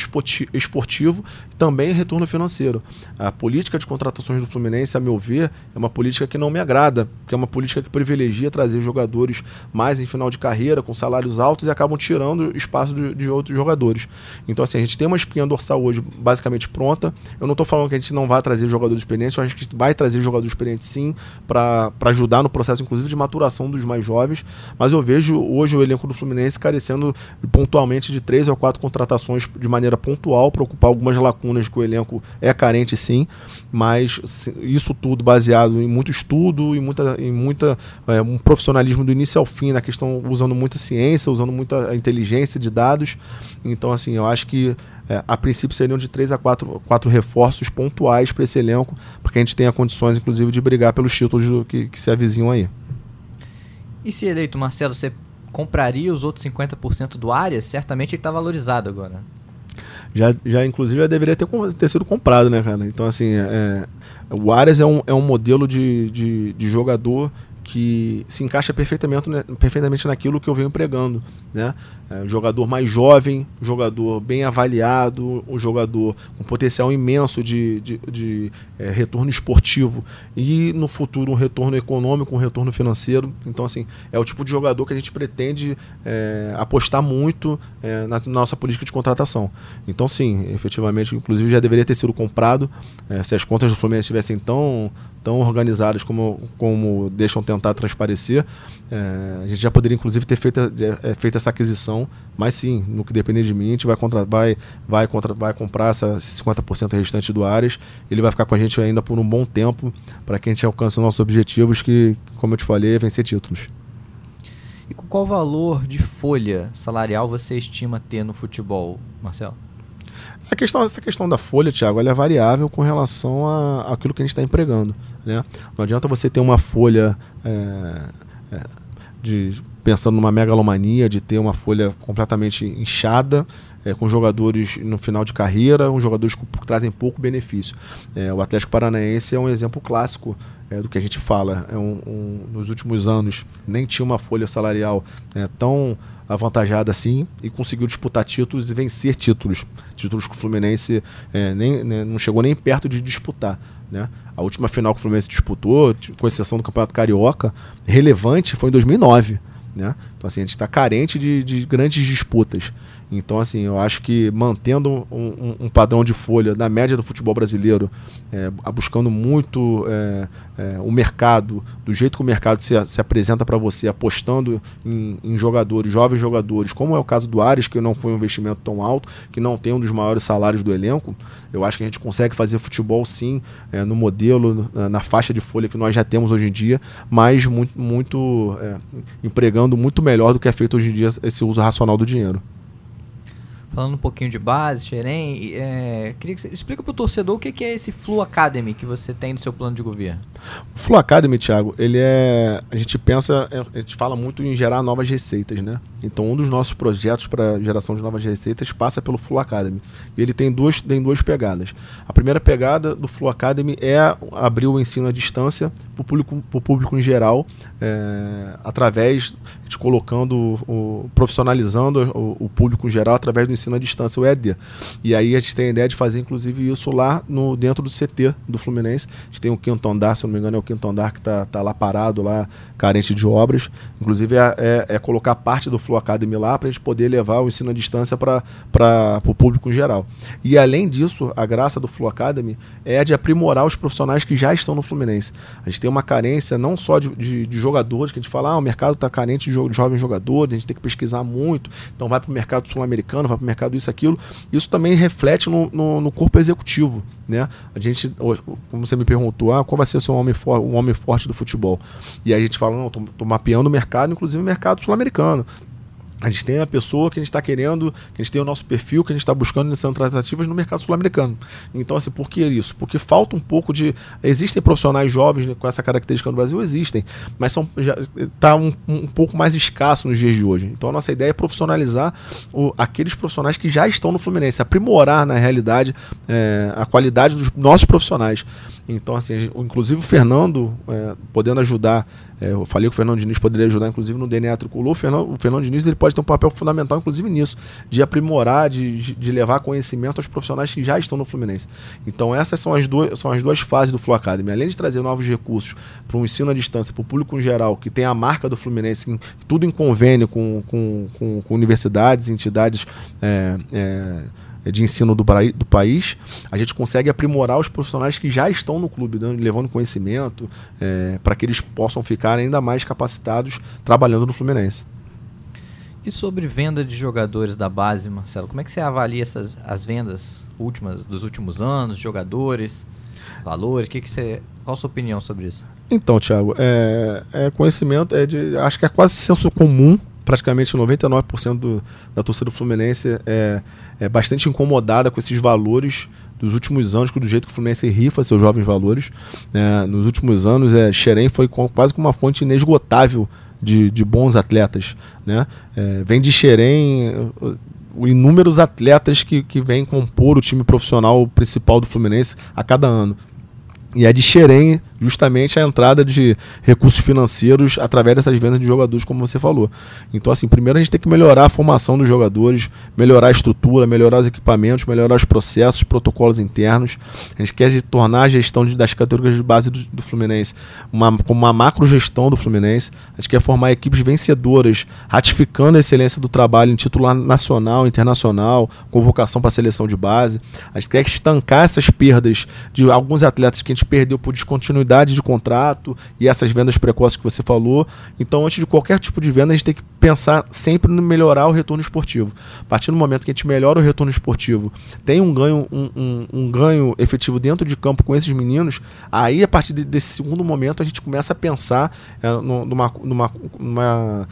esportivo e também retorno financeiro. A política de contratações do Fluminense, a meu ver, é uma política que não me agrada, que é uma política que privilegia trazer jogadores mais em final de carreira, com salários altos, e acabam tirando espaço de, de outros jogadores. Então, assim, a gente tem uma espinha dorsal hoje basicamente pronta. Eu não estou falando que a gente não vai trazer jogadores experientes, eu acho que vai trazer jogadores experientes sim, para ajudar no processo, inclusive, de maturação dos mais jovens. Mas eu vejo hoje o elenco do Fluminense carecendo pontualmente de três ou quatro contratações de maneira pontual para ocupar algumas lacunas que o elenco é carente sim, mas isso tudo baseado em muito estudo e muita, em muita é, um profissionalismo do início ao fim na questão usando muita ciência, usando muita inteligência de dados. Então, assim, eu acho que é, a princípio seriam de três a quatro, quatro reforços pontuais para esse elenco, para que a gente tenha condições, inclusive, de brigar pelos títulos do, que, que se avizinham aí. E se eleito, Marcelo, você compraria os outros 50% do Arias? Certamente ele está valorizado agora. Já, já, inclusive, já deveria ter, ter sido comprado, né, cara? Então, assim, é, o Arias é um, é um modelo de, de, de jogador que se encaixa perfeitamente, perfeitamente naquilo que eu venho pregando. Né? É, jogador mais jovem, jogador bem avaliado, um jogador com potencial imenso de, de, de é, retorno esportivo e no futuro um retorno econômico, um retorno financeiro. Então, assim, é o tipo de jogador que a gente pretende é, apostar muito é, na, nossa política de contratação. Então, sim, efetivamente, inclusive já deveria ter sido comprado. É, se as contas do Fluminense estivessem tão, tão organizadas como, como deixam tentar transparecer, é, a gente já poderia, inclusive, ter feito, é, feito essa aquisição, mas sim, no que depender de mim, a gente vai, contra, vai, vai, contra, vai comprar essa 50% restante do Ares. Ele vai ficar com a gente ainda por um bom tempo para que a gente alcance os nossos objetivos, que, como eu te falei, é vencer títulos. E com qual valor de folha salarial você estima ter no futebol, Marcelo? A questão, essa questão da folha, Thiago, ela é variável com relação a, àquilo que a gente está empregando. Né? Não adianta você ter uma folha é, é, de pensando numa megalomania, de ter uma folha completamente inchada, é, com jogadores no final de carreira, uns jogadores que trazem pouco benefício. É, o Atlético Paranaense é um exemplo clássico é, do que a gente fala. É um, um, nos últimos anos nem tinha uma folha salarial é, tão avantajada assim e conseguiu disputar títulos e vencer títulos. Títulos que o Fluminense é, nem, né, não chegou nem perto de disputar. Né? A última final que o Fluminense disputou, com exceção do Campeonato Carioca, relevante, foi em 2009. Né? Então, assim, a gente está carente de, de, grandes disputas. Então, assim, eu acho que mantendo um, um, um padrão de folha na média do futebol brasileiro, é, buscando muito é, é, o mercado, do jeito que o mercado se, se apresenta para você, apostando em, em, jogadores, jovens jogadores, como é o caso do Ares, que não foi um investimento tão alto, que não tem um dos maiores salários do elenco, eu acho que a gente consegue fazer futebol sim, é, no modelo, na, na, faixa de folha que nós já temos hoje em dia, mas muito, muito é, empregando muito melhor do que é feito hoje em dia esse uso racional do dinheiro. Falando um pouquinho de base, Xerém, é, queria que você explica para o torcedor o que, é esse Flu Academy que você tem no seu plano de governo. O Flu Academy, Thiago, ele é. A gente pensa, é, a gente fala muito em gerar novas receitas, né? Então, um dos nossos projetos para geração de novas receitas passa pelo Flu Academy. E ele tem duas, tem duas pegadas. A primeira pegada do Flu Academy é abrir o ensino à distância para o público, público em geral, é, através de colocando, o, profissionalizando o, o, público em geral através do ensino à distância, o ED. E aí a gente tem a ideia de fazer, inclusive, isso lá no, dentro do CT do Fluminense. A gente tem o quinto andar, se não me engano, é o quinto andar que está tá lá parado, lá, carente de obras. Inclusive, é, é, é colocar parte do Flu Academy lá para a gente poder levar o ensino à distância para o público em geral. E além disso, a graça do Flu Academy é de aprimorar os profissionais que já estão no Fluminense. A gente tem uma carência não só de, de, de jogadores, que a gente fala, ah, o mercado está carente de jo jovens jogadores, a gente tem que pesquisar muito, então vai para o mercado sul-americano, vai para o mercado isso, aquilo. Isso também reflete no, no, no corpo executivo. Né? A gente, como você me perguntou, ah, qual vai ser o seu homem, for, um homem forte do futebol? E aí a gente fala, não, estou mapeando o mercado, inclusive o mercado sul-americano. A gente tem a pessoa que a gente está querendo, que a gente tem o nosso perfil, que a gente está buscando nessas tratativas no mercado sul-americano. Então, assim, por que isso? Porque falta um pouco de. Existem profissionais jovens né, com essa característica no Brasil, existem, mas são está um, um pouco mais escasso nos dias de hoje. Então, a nossa ideia é profissionalizar o, aqueles profissionais que já estão no Fluminense, aprimorar, na realidade, é, a qualidade dos nossos profissionais. Então, assim, inclusive o Fernando, é, podendo ajudar é, eu falei que o Fernando Diniz poderia ajudar, inclusive, no DNA tricolor. O Fernando, o Fernando Diniz ele pode ter um papel fundamental, inclusive, nisso, de aprimorar, de, de levar conhecimento aos profissionais que já estão no Fluminense. Então, essas são as duas, são as duas fases do Flu Academy. Além de trazer novos recursos para um ensino à distância, para o público em geral, que tem a marca do Fluminense, em, tudo em convênio com, com, com, com universidades, entidades. É, é, de ensino do, do país, a gente consegue aprimorar os profissionais que já estão no clube, dando, levando conhecimento é, para que eles possam ficar ainda mais capacitados trabalhando no Fluminense. E sobre venda de jogadores da base, Marcelo, como é que você avalia essas, as vendas últimas dos últimos anos, jogadores, valores? Que que você, qual a sua opinião sobre isso? Então, Thiago, é, é conhecimento, é de, acho que é quase senso comum praticamente 99% do, da torcida do Fluminense é, é bastante incomodada com esses valores dos últimos anos, do jeito que o Fluminense rifa seus jovens valores. É, nos últimos anos, é, Xerém foi com, quase como uma fonte inesgotável de, de bons atletas. Né? É, vem de Xerém inúmeros atletas que, que vêm compor o time profissional principal do Fluminense a cada ano. E é de Xerém justamente a entrada de recursos financeiros através dessas vendas de jogadores, como você falou. Então, assim, primeiro a gente tem que melhorar a formação dos jogadores, melhorar a estrutura, melhorar os equipamentos, melhorar os processos, protocolos internos. A gente quer tornar a gestão de, das categorias de base do, do Fluminense uma, como uma macro gestão do Fluminense. A gente quer formar equipes vencedoras, ratificando a excelência do trabalho em título nacional, internacional, convocação para a seleção de base. A gente quer estancar essas perdas de alguns atletas que a gente perdeu por descontinuidade de contrato e essas vendas precoces que você falou. Então, antes de qualquer tipo de venda, a gente tem que pensar sempre no melhorar o retorno esportivo. A partir do momento que a gente melhora o retorno esportivo, tem um ganho, um, um, um ganho efetivo dentro de campo com esses meninos, aí a partir de, desse segundo momento a gente começa a pensar é, numa, numa, numa,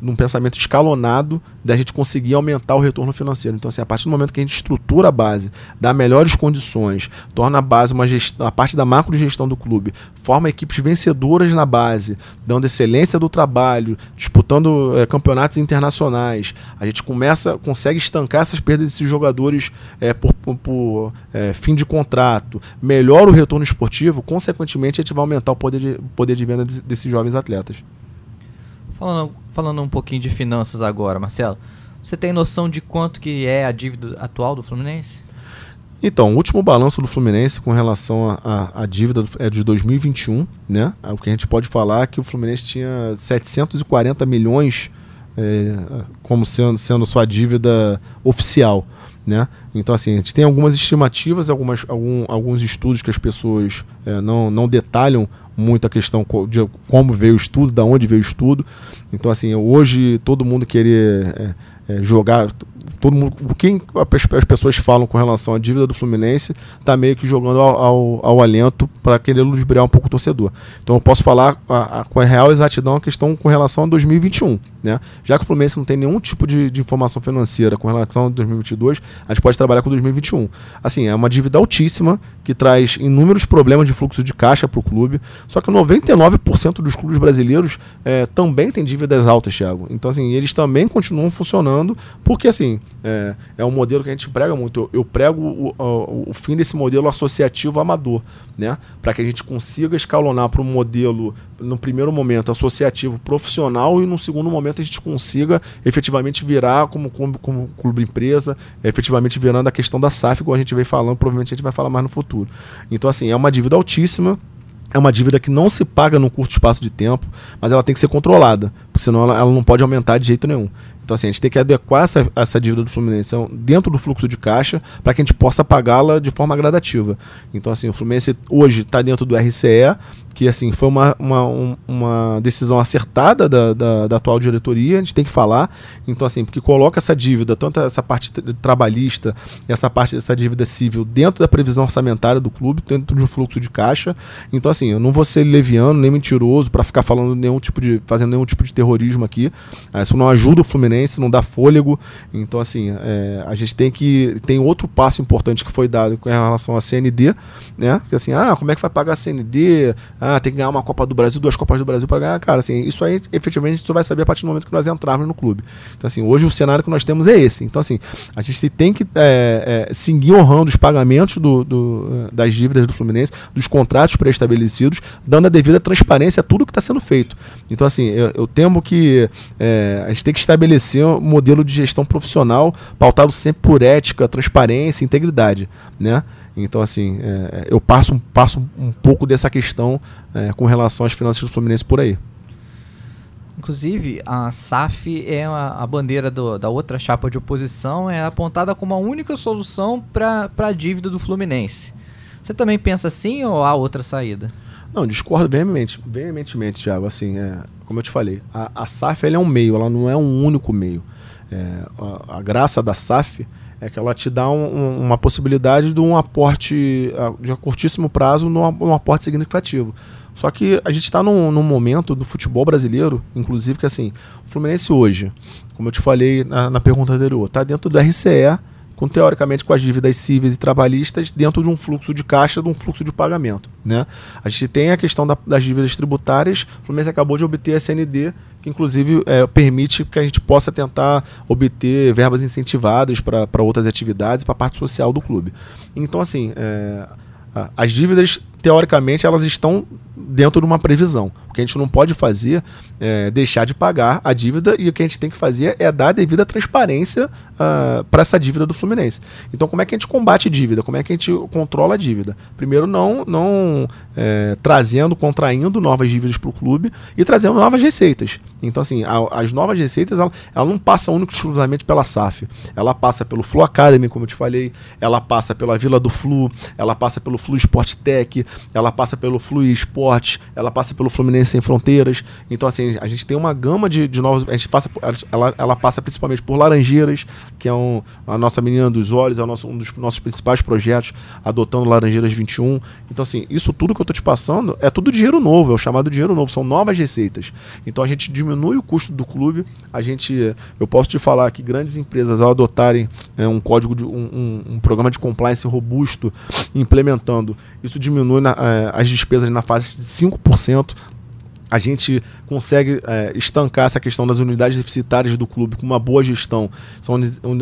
num pensamento escalonado da gente conseguir aumentar o retorno financeiro. Então, assim, a partir do momento que a gente estrutura a base, dá melhores condições, torna a base uma gestão, a parte da macro gestão do clube, forma equipes vencedoras na base, dando excelência do trabalho, disputando é, campeonatos internacionais. A gente começa, consegue estancar essas perdas desses jogadores é, por, por, por é, fim de contrato, melhora o retorno esportivo, consequentemente a gente vai aumentar o poder de, poder de venda desses jovens atletas. Falando, falando um pouquinho de finanças agora, Marcelo, você tem noção de quanto que é a dívida atual do Fluminense? Então, o último balanço do Fluminense com relação à dívida é de 2021, né? O que a gente pode falar é que o Fluminense tinha 740 milhões é, como sendo, sendo sua dívida oficial. Né? Então, assim, a gente tem algumas estimativas, algumas, algum, alguns estudos que as pessoas é, não, não detalham muito a questão de como veio o estudo, da onde veio o estudo. Então, assim, hoje todo mundo querer é, é, jogar, todo mundo, quem as pessoas falam com relação à dívida do Fluminense está meio que jogando ao, ao, ao alento para querer ludibriar um pouco o torcedor. Então eu posso falar a, a, com a real exatidão a questão com relação a 2021. Né? Já que o Fluminense não tem nenhum tipo de, de informação financeira com relação a 2022, a gente pode trabalhar com 2021. Assim, é uma dívida altíssima que traz inúmeros problemas de fluxo de caixa para o clube. Só que 99% dos clubes brasileiros é, também têm dívidas altas, Thiago. Então, assim, eles também continuam funcionando, porque, assim, é, é um modelo que a gente prega muito. Eu, eu prego o, o, o, fim desse modelo associativo amador, né? Para que a gente consiga escalonar para um modelo, no primeiro momento, associativo profissional e no segundo momento a gente consiga efetivamente virar como, como, como clube empresa, efetivamente virando a questão da SAF, igual a gente vem falando, provavelmente a gente vai falar mais no futuro. Então, assim, é uma dívida altíssima. É uma dívida que não se paga num curto espaço de tempo, mas ela tem que ser controlada, porque senão ela, ela não pode aumentar de jeito nenhum. Então, assim, a gente tem que adequar essa, essa dívida do Fluminense dentro do fluxo de caixa para que a gente possa pagá-la de forma gradativa. Então, assim, o Fluminense hoje está dentro do RCE, que assim foi uma, uma, uma decisão acertada da, da, da, atual diretoria, a gente tem que falar. Então, assim, porque coloca essa dívida, tanto essa parte trabalhista e essa parte dessa dívida civil dentro da previsão orçamentária do clube, dentro do fluxo de caixa. Então, assim, eu não vou ser leviano nem mentiroso para ficar falando nenhum tipo de. fazendo nenhum tipo de terrorismo aqui. Ah, isso não ajuda o Fluminense, não dá fôlego. Então, assim, é, a gente tem que. Tem outro passo importante que foi dado com relação à CND, né? Porque assim, ah, como é que vai pagar a CND? ah, tem que ganhar uma Copa do Brasil, duas Copas do Brasil para ganhar. Cara, assim, isso aí efetivamente só vai saber a partir do momento que nós entrarmos no clube. Então, assim, hoje o cenário que nós temos é esse. Então, assim, a gente tem que é, é, seguir honrando os pagamentos do, do, das dívidas do Fluminense, dos contratos pré-estabelecidos, dando a devida transparência a tudo que está sendo feito. Então, assim, eu, eu temo que é, a gente tem que estabelecer um modelo de gestão profissional pautado sempre por ética, transparência, integridade, né? Então, assim, é, eu passo, passo um pouco dessa questão é, com relação às finanças do Fluminense por aí. Inclusive, a SAF é a, a bandeira do, da outra chapa de oposição, é apontada como a única solução para a dívida do Fluminense. Você também pensa assim ou há outra saída? Não, discordo veemente, veementemente, Thiago. Assim, é, como eu te falei, a, a SAF é um meio, ela não é um único meio. É, a, a, graça da SAF é que ela te dá um, um, uma possibilidade de um aporte de curtíssimo prazo num, num aporte significativo. Só que a gente está num, num, momento do futebol brasileiro, inclusive que assim, o Fluminense hoje, como eu te falei na, na pergunta anterior, está dentro do RCE, com teoricamente com as dívidas cíveis e trabalhistas dentro de um fluxo de caixa, de um fluxo de pagamento. Né? A gente tem a questão da, das dívidas tributárias, o Fluminense acabou de obter a SND, que inclusive é, permite que a gente possa tentar obter verbas incentivadas para outras atividades, para a parte social do clube. Então, assim, é, as dívidas, teoricamente, elas estão dentro de uma previsão. O que a gente não pode fazer é deixar de pagar a dívida e o que a gente tem que fazer é dar a devida transparência uh, ah, para essa dívida do Fluminense. Então, como é que a gente combate dívida? Como é que a gente controla a dívida? Primeiro, não, não é, trazendo, contraindo novas dívidas para o clube e trazendo novas receitas. Então, assim, a, as novas receitas, ela, ela não passa único exclusivamente pela SAF. Ela passa pelo Flu Academy, como eu te falei, ela passa pela Vila do Flu, ela passa pelo Flu Sport Tech, ela passa pelo Flu Esporte, ela passa pelo Fluminense Sem Fronteiras. Então, assim, a gente tem uma gama de, de novos. A gente passa, ela, ela passa principalmente por Laranjeiras, que é um, a nossa menina dos olhos, é nosso, um dos nossos principais projetos, adotando Laranjeiras 21. Então, assim, isso tudo que eu estou te passando é tudo dinheiro novo, é o chamado dinheiro novo, são novas receitas. Então, a gente diminui o custo do clube. A gente, eu posso te falar que grandes empresas, ao adotarem é, um código de um, um, um, programa de compliance robusto, implementando, isso diminui na, é, as despesas na fase 5% a gente consegue é, estancar essa questão das unidades deficitárias do clube com uma boa gestão. São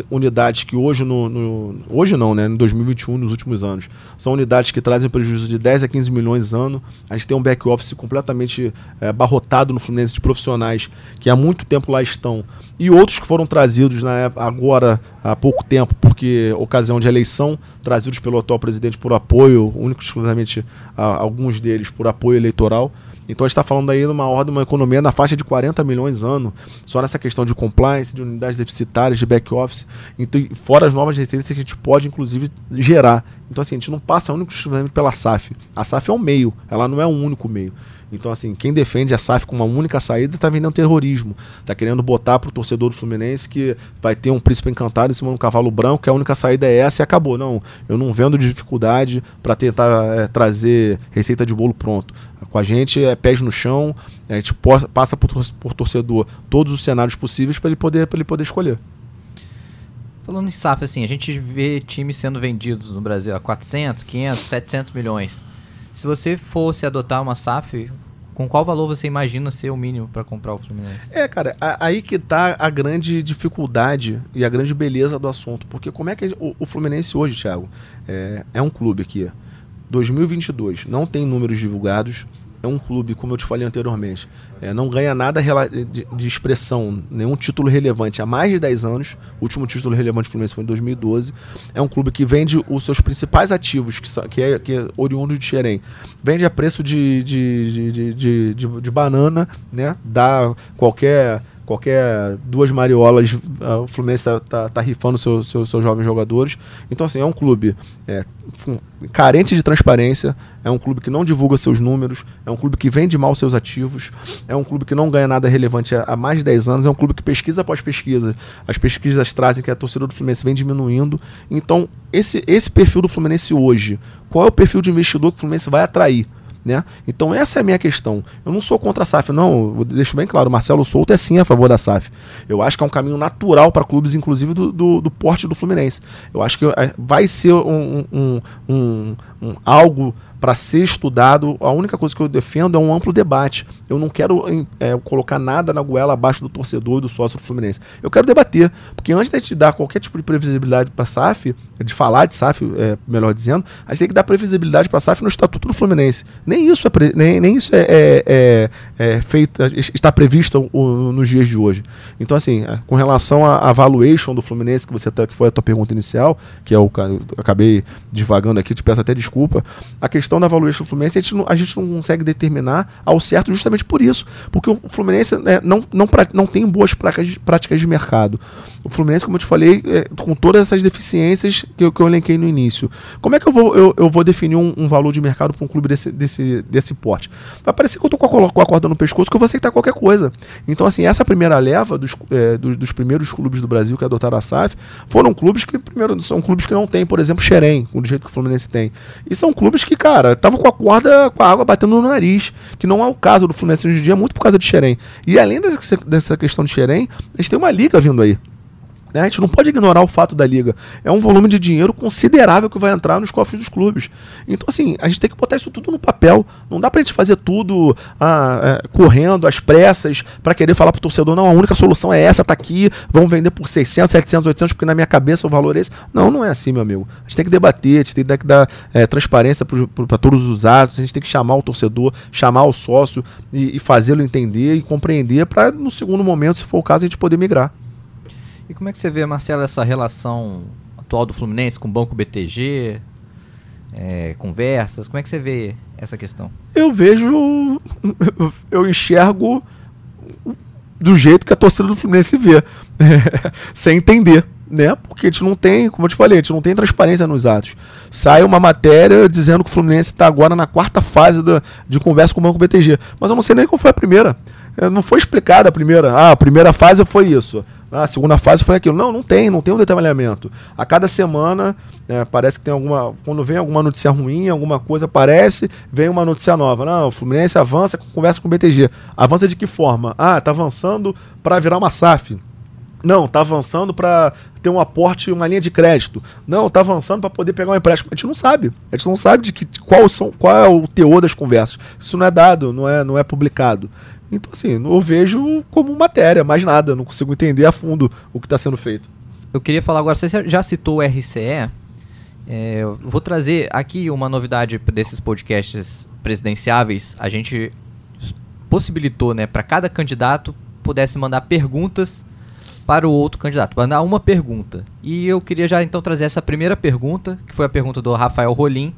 unidades que hoje, no, no, hoje não, né, em 2021, nos últimos anos, são unidades que trazem prejuízo de 10 a 15 milhões ano. A gente tem um back-office completamente é, abarrotado no Fluminense de profissionais que há muito tempo lá estão. E outros que foram trazidos na agora há pouco tempo, porque ocasião de eleição, trazidos pelo atual presidente por apoio, único exclusivamente a, alguns deles por apoio eleitoral. Então a gente está falando aí de uma ordem, uma economia na faixa de 40 milhões ano, só nessa questão de compliance, de unidades deficitárias, de back-office, então, fora as novas receitas que a gente pode, inclusive, gerar. Então, assim, a gente não passa único exclusivamente pela SAF. A SAF é um meio, ela não é um único meio. Então, assim, quem defende a SAF com uma única saída está vendendo terrorismo. Está querendo botar para o torcedor do Fluminense que vai ter um príncipe encantado em cima de um cavalo branco, que a única saída é essa e acabou. Não, eu não vendo de dificuldade para tentar é, trazer receita de bolo pronto. Com a gente é pés no chão, a gente passa por, por torcedor todos os cenários possíveis para ele, poder, ele poder escolher. Falando em SAF, assim, a gente vê times sendo vendidos no Brasil a 400, 500, 700 milhões. Se você fosse adotar uma SAF, com qual valor você imagina ser o mínimo para comprar o Fluminense? É, cara, aí que tá a grande dificuldade e a grande beleza do assunto. Porque como é que o, o Fluminense hoje, Thiago, é, é um clube aqui. 2022 não tem números divulgados, é um clube, como eu te falei anteriormente, é, não ganha nada de, de, expressão, nenhum título relevante há mais de 10 anos. O último título relevante do Fluminense foi em 2012. É um clube que vende os seus principais ativos, que, são, que, é, que é oriundo de Xerém. Vende a preço de, de, de, de, de, de banana, né? Dá qualquer qualquer duas mariolas, o Fluminense está tá, tá rifando seus seu, seu jovens jogadores. Então, assim, é um clube é, carente de transparência, é um clube que não divulga seus números, é um clube que vende mal seus ativos, é um clube que não ganha nada relevante há, há mais de 10 anos, é um clube que pesquisa após pesquisa. As pesquisas trazem que a torcida do Fluminense vem diminuindo. Então, esse, esse perfil do Fluminense hoje, qual é o perfil de investidor que o Fluminense vai atrair? Né? Então essa é a minha questão. Eu não sou contra a SAF, não. Eu deixo bem claro, o Marcelo Souto é sim a favor da SAF. Eu acho que é um caminho natural para clubes, inclusive do, do, do, porte do Fluminense. Eu acho que é, vai ser um, um, um, um algo para ser estudado. A única coisa que eu defendo é um amplo debate. Eu não quero é, colocar nada na goela abaixo do torcedor e do sócio do Fluminense. Eu quero debater, porque antes de a gente dar qualquer tipo de previsibilidade para a SAF, de falar de SAF, é, melhor dizendo, a gente tem que dar previsibilidade para a SAF no Estatuto do Fluminense. Nem isso é, nem, nem isso é, é, é, é feito, está previsto nos dias de hoje. Então, assim, é, com relação à valuation do Fluminense, que, você que foi a tua pergunta inicial, que é o eu acabei divagando aqui, te peço até desculpa, a questão questão da valuation do Fluminense, a gente, não, a gente não consegue determinar ao certo justamente por isso. Porque o Fluminense né, não, não, não tem boas práticas, práticas de mercado. O Fluminense, como eu te falei, é, com todas essas deficiências que eu, que eu elenquei no início. Como é que eu vou, eu, eu vou definir um, um valor de mercado para um clube desse, desse, desse porte? Vai parecer que eu estou com a, corda no pescoço que eu vou aceitar qualquer coisa. Então, assim, essa primeira leva dos, é, dos, dos, primeiros clubes do Brasil que adotaram a SAF foram clubes que, primeiro, são clubes que não têm, por exemplo, Xerém, com o jeito que o Fluminense tem. E são clubes que, cara, cara, tava com a corda, com a água batendo no nariz, que não é o caso do Fluminense hoje em dia, muito por causa de Xerém. E além dessa, dessa questão de Xerém, a gente tem uma liga vindo aí. Né? A gente não pode ignorar o fato da liga. É um volume de dinheiro considerável que vai entrar nos cofres dos clubes. Então, assim, a gente tem que botar isso tudo no papel. Não dá pra gente fazer tudo ah, é, correndo, às pressas, para querer falar pro torcedor, não, a única solução é essa, tá aqui, vamos vender por 600, 700, 800, porque na minha cabeça o valor é esse. Não, não é assim, meu amigo. A gente tem que debater, a gente tem que dar é, transparência para todos os atos, a gente tem que chamar o torcedor, chamar o sócio e, e fazê-lo entender e compreender para, no segundo momento, se for o caso, a gente poder migrar. E como é que você vê, Marcelo, essa relação atual do Fluminense com o Banco BTG? É, conversas, como é que você vê essa questão? Eu vejo, eu enxergo do jeito que a torcida do Fluminense vê, sem entender, né? Porque a gente não tem, como eu te falei, a gente não tem transparência nos atos. Sai uma matéria dizendo que o Fluminense está agora na quarta fase da, de conversa com o Banco BTG, mas eu não sei nem qual foi a primeira. É, não foi explicada a primeira. Ah, a primeira fase foi isso. Ah, a segunda fase foi aquilo. Não, não tem, não tem um detalhamento. A cada semana é, parece que tem alguma. Quando vem alguma notícia ruim, alguma coisa aparece, vem uma notícia nova. Não, o Fluminense avança, conversa com o BTG. Avança de que forma? Ah, tá avançando para virar uma SAF. Não, tá avançando para ter um aporte, uma linha de crédito. Não, tá avançando para poder pegar um empréstimo. A gente não sabe. A gente não sabe de que, qual, são, qual é o teor das conversas. Isso não é dado, não é, não é publicado. Então, assim, eu vejo como matéria, mais nada. Não consigo entender a fundo o que está sendo feito. Eu queria falar agora, você já citou o RCE. É, vou trazer aqui uma novidade desses podcasts presidenciáveis. A gente possibilitou, né, para cada candidato pudesse mandar perguntas para o outro candidato, mandar uma pergunta. E eu queria já então trazer essa primeira pergunta, que foi a pergunta do Rafael Rolim,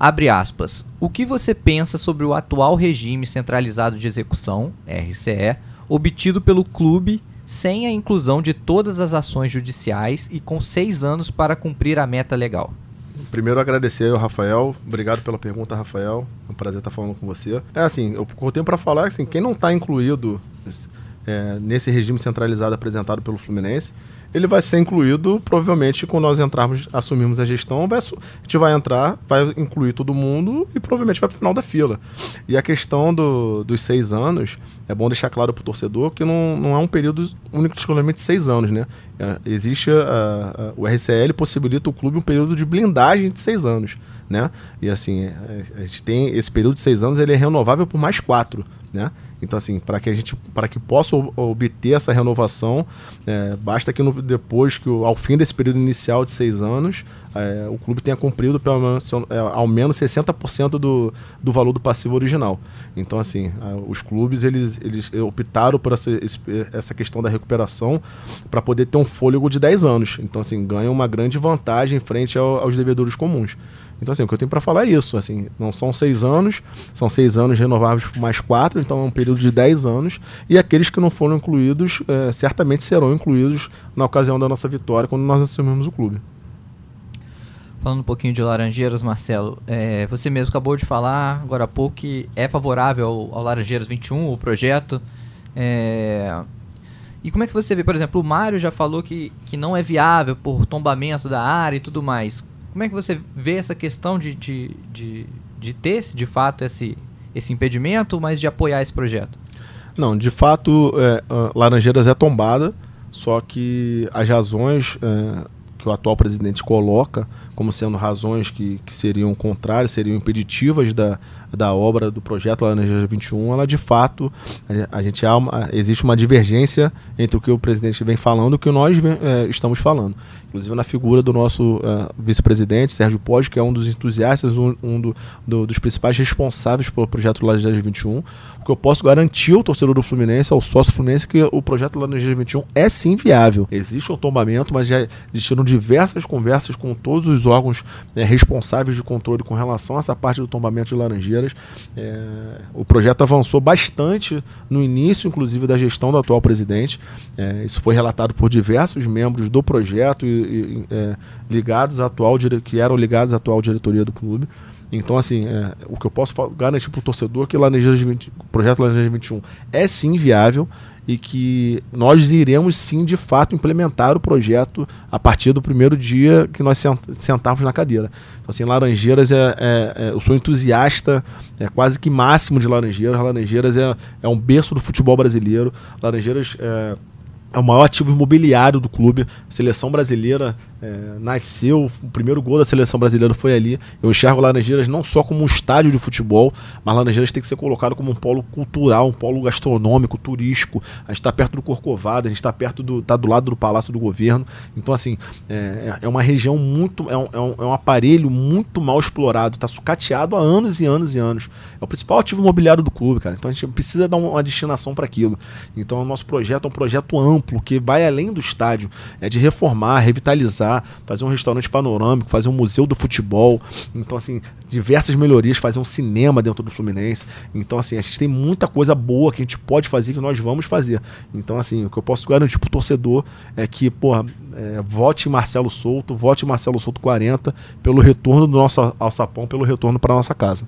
Abre aspas. O que você pensa sobre o atual regime centralizado de execução, RCE, obtido pelo clube sem a inclusão de todas as ações judiciais e com seis anos para cumprir a meta legal? primeiro agradecer ao Rafael. Obrigado pela pergunta, Rafael. É um prazer estar falando com você. É assim, eu tenho para falar assim, quem não está incluído é, nesse regime centralizado apresentado pelo Fluminense, ele vai ser incluído, provavelmente, quando nós entrarmos, assumirmos a gestão, vai, a gente vai entrar, vai incluir todo mundo e provavelmente vai para o final da fila. E a questão do, dos seis anos, é bom deixar claro para o torcedor que não, não é um período único exclusivamente de seis anos, né? É, existe, a, a, o RCL possibilita o clube um período de blindagem de seis anos, né? E assim, é, a gente tem esse período de seis anos, ele é renovável por mais quatro, né? Então, assim, para que a gente, para que possa obter essa renovação, é, basta que no, depois que ao fim desse período inicial de seis anos, é, o clube tenha cumprido pelo menos, é, ao menos 60% do, do valor do passivo original. Então, assim, os clubes eles, eles optaram por essa, essa questão da recuperação para poder ter um fôlego de 10 anos. Então, assim, ganham uma grande vantagem frente ao, aos devedores comuns. Então, assim, o que eu tenho para falar é isso. Assim, não são seis anos, são seis anos renováveis por mais quatro, então é um período de dez anos. E aqueles que não foram incluídos, é, certamente serão incluídos na ocasião da nossa vitória, quando nós assumimos o clube. Falando um pouquinho de Laranjeiras, Marcelo, é, você mesmo acabou de falar agora há pouco que é favorável ao, ao Laranjeiras 21, o projeto. É, e como é que você vê, por exemplo, o Mário já falou que, que não é viável por tombamento da área e tudo mais. Como é que você vê essa questão de, de, de, de ter, de fato, esse, esse impedimento, mas de apoiar esse projeto? Não, de fato, é, Laranjeiras é tombada, só que as razões é, que o atual presidente coloca como sendo razões que, que seriam contrárias, seriam impeditivas da, da obra do projeto Laranjeiras 21, ela de fato, a, a gente há uma, existe uma divergência entre o que o presidente vem falando e o que nós vem, é, estamos falando inclusive na figura do nosso uh, vice-presidente, Sérgio Pós, que é um dos entusiastas, um, um do, do, dos principais responsáveis pelo projeto Laranjeiras 21. O que eu posso garantir ao torcedor do Fluminense, ao sócio Fluminense, que o projeto Laranjeiras 21 é sim viável. Existe um tombamento, mas já existiram diversas conversas com todos os órgãos né, responsáveis de controle com relação a essa parte do tombamento de Laranjeiras. É, o projeto avançou bastante no início, inclusive, da gestão do atual presidente. É, isso foi relatado por diversos membros do projeto e é, ligados à atual que eram ligados à atual diretoria do clube. Então, assim, é, o que eu posso garantir para o torcedor é que o projeto Laranjeiras 21 é sim viável e que nós iremos sim, de fato, implementar o projeto a partir do primeiro dia que nós sentarmos na cadeira. Então, assim, Laranjeiras é, é, é eu sou entusiasta, é quase que máximo de Laranjeiras. Laranjeiras é, é um berço do futebol brasileiro. Laranjeiras é, é o maior ativo imobiliário do clube. A seleção brasileira é, nasceu, o primeiro gol da seleção brasileira foi ali. Eu enxergo Laranjeiras não só como um estádio de futebol, mas Laranjeiras tem que ser colocado como um polo cultural, um polo gastronômico, turístico. A gente está perto do Corcovado, a gente está perto do. tá do lado do Palácio do Governo. Então, assim, é, é uma região muito. É um, é um, é um aparelho muito mal explorado, está sucateado há anos e anos e anos. É o principal ativo imobiliário do clube, cara. Então a gente precisa dar uma destinação para aquilo. Então o nosso projeto é um projeto amplo, que vai além do estádio, é de reformar, revitalizar fazer um restaurante panorâmico, fazer um museu do futebol. Então, assim, diversas melhorias, fazer um cinema dentro do Fluminense. Então, assim, a gente tem muita coisa boa que a gente pode fazer, que nós vamos fazer. Então, assim, o que eu posso garantir pro torcedor é que, porra, é, vote Marcelo Souto, vote Marcelo Souto 40 pelo retorno do nosso alçapão, pelo retorno para nossa casa.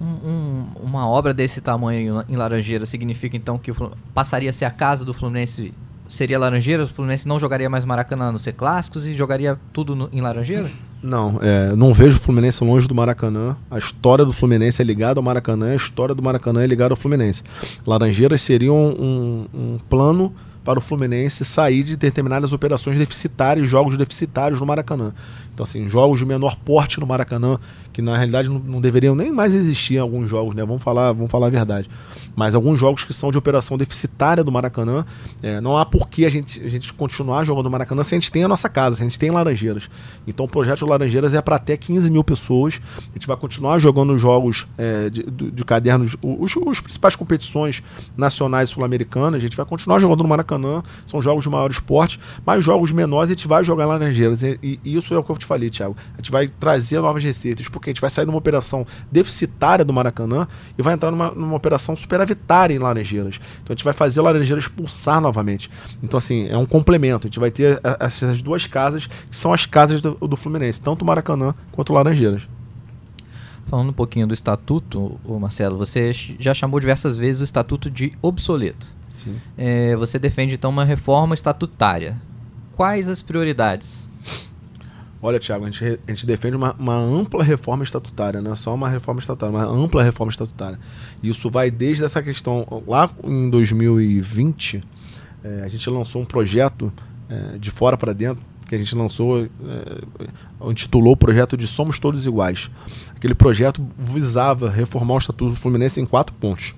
Um, um, uma obra desse tamanho em Laranjeira significa então que passaria a ser a casa do Fluminense seria Laranjeiras? O Fluminense não jogaria mais Maracanã no ser clássicos e jogaria tudo no, em Laranjeiras? Não, é, não vejo o Fluminense longe do Maracanã. A história do Fluminense é ligada ao Maracanã, a história do Maracanã é ligada ao Fluminense. Laranjeiras seria um, um, um plano para o Fluminense sair de determinadas operações deficitárias, jogos deficitários no Maracanã. Então, assim, jogos de menor porte no Maracanã, que na realidade não, não, deveriam nem mais existir alguns jogos, né? Vamos falar, vamos falar a verdade. Mas alguns jogos que são de operação deficitária do Maracanã, é, não há por que a gente, a gente continuar jogando no Maracanã se a gente tem a nossa casa, se a gente tem Laranjeiras. Então o projeto Laranjeiras é para até 15 mil pessoas. A gente vai continuar jogando jogos é, de, de, de, cadernos, os, os principais competições nacionais sul-americanas, a gente vai continuar jogando no Maracanã Maracanã, são jogos de maior esporte, mas jogos menores a gente vai jogar nas Laranjeiras. E, e, isso é o que eu te falei, Thiago. A gente vai trazer novas receitas, porque a gente vai sair de uma operação deficitária do Maracanã e vai entrar numa, numa operação superavitária em Laranjeiras. Então a gente vai fazer Laranjeiras pulsar novamente. Então, assim, é um complemento. A gente vai ter essas duas casas, que são as casas do, do Fluminense, tanto o Maracanã quanto o Laranjeiras. Falando um pouquinho do estatuto, Marcelo, você já chamou diversas vezes o estatuto de obsoleto. É, você defende então uma reforma estatutária. Quais as prioridades? Olha, Tiago, a gente, a gente defende uma, uma, ampla reforma estatutária, não é só uma reforma estatutária, uma ampla reforma estatutária. Isso vai desde essa questão. Lá em 2020, é, a gente lançou um projeto é, de fora para dentro, que a gente lançou, é, intitulou o projeto de Somos Todos Iguais. Aquele projeto visava reformar o Estatuto do Fluminense em quatro pontos.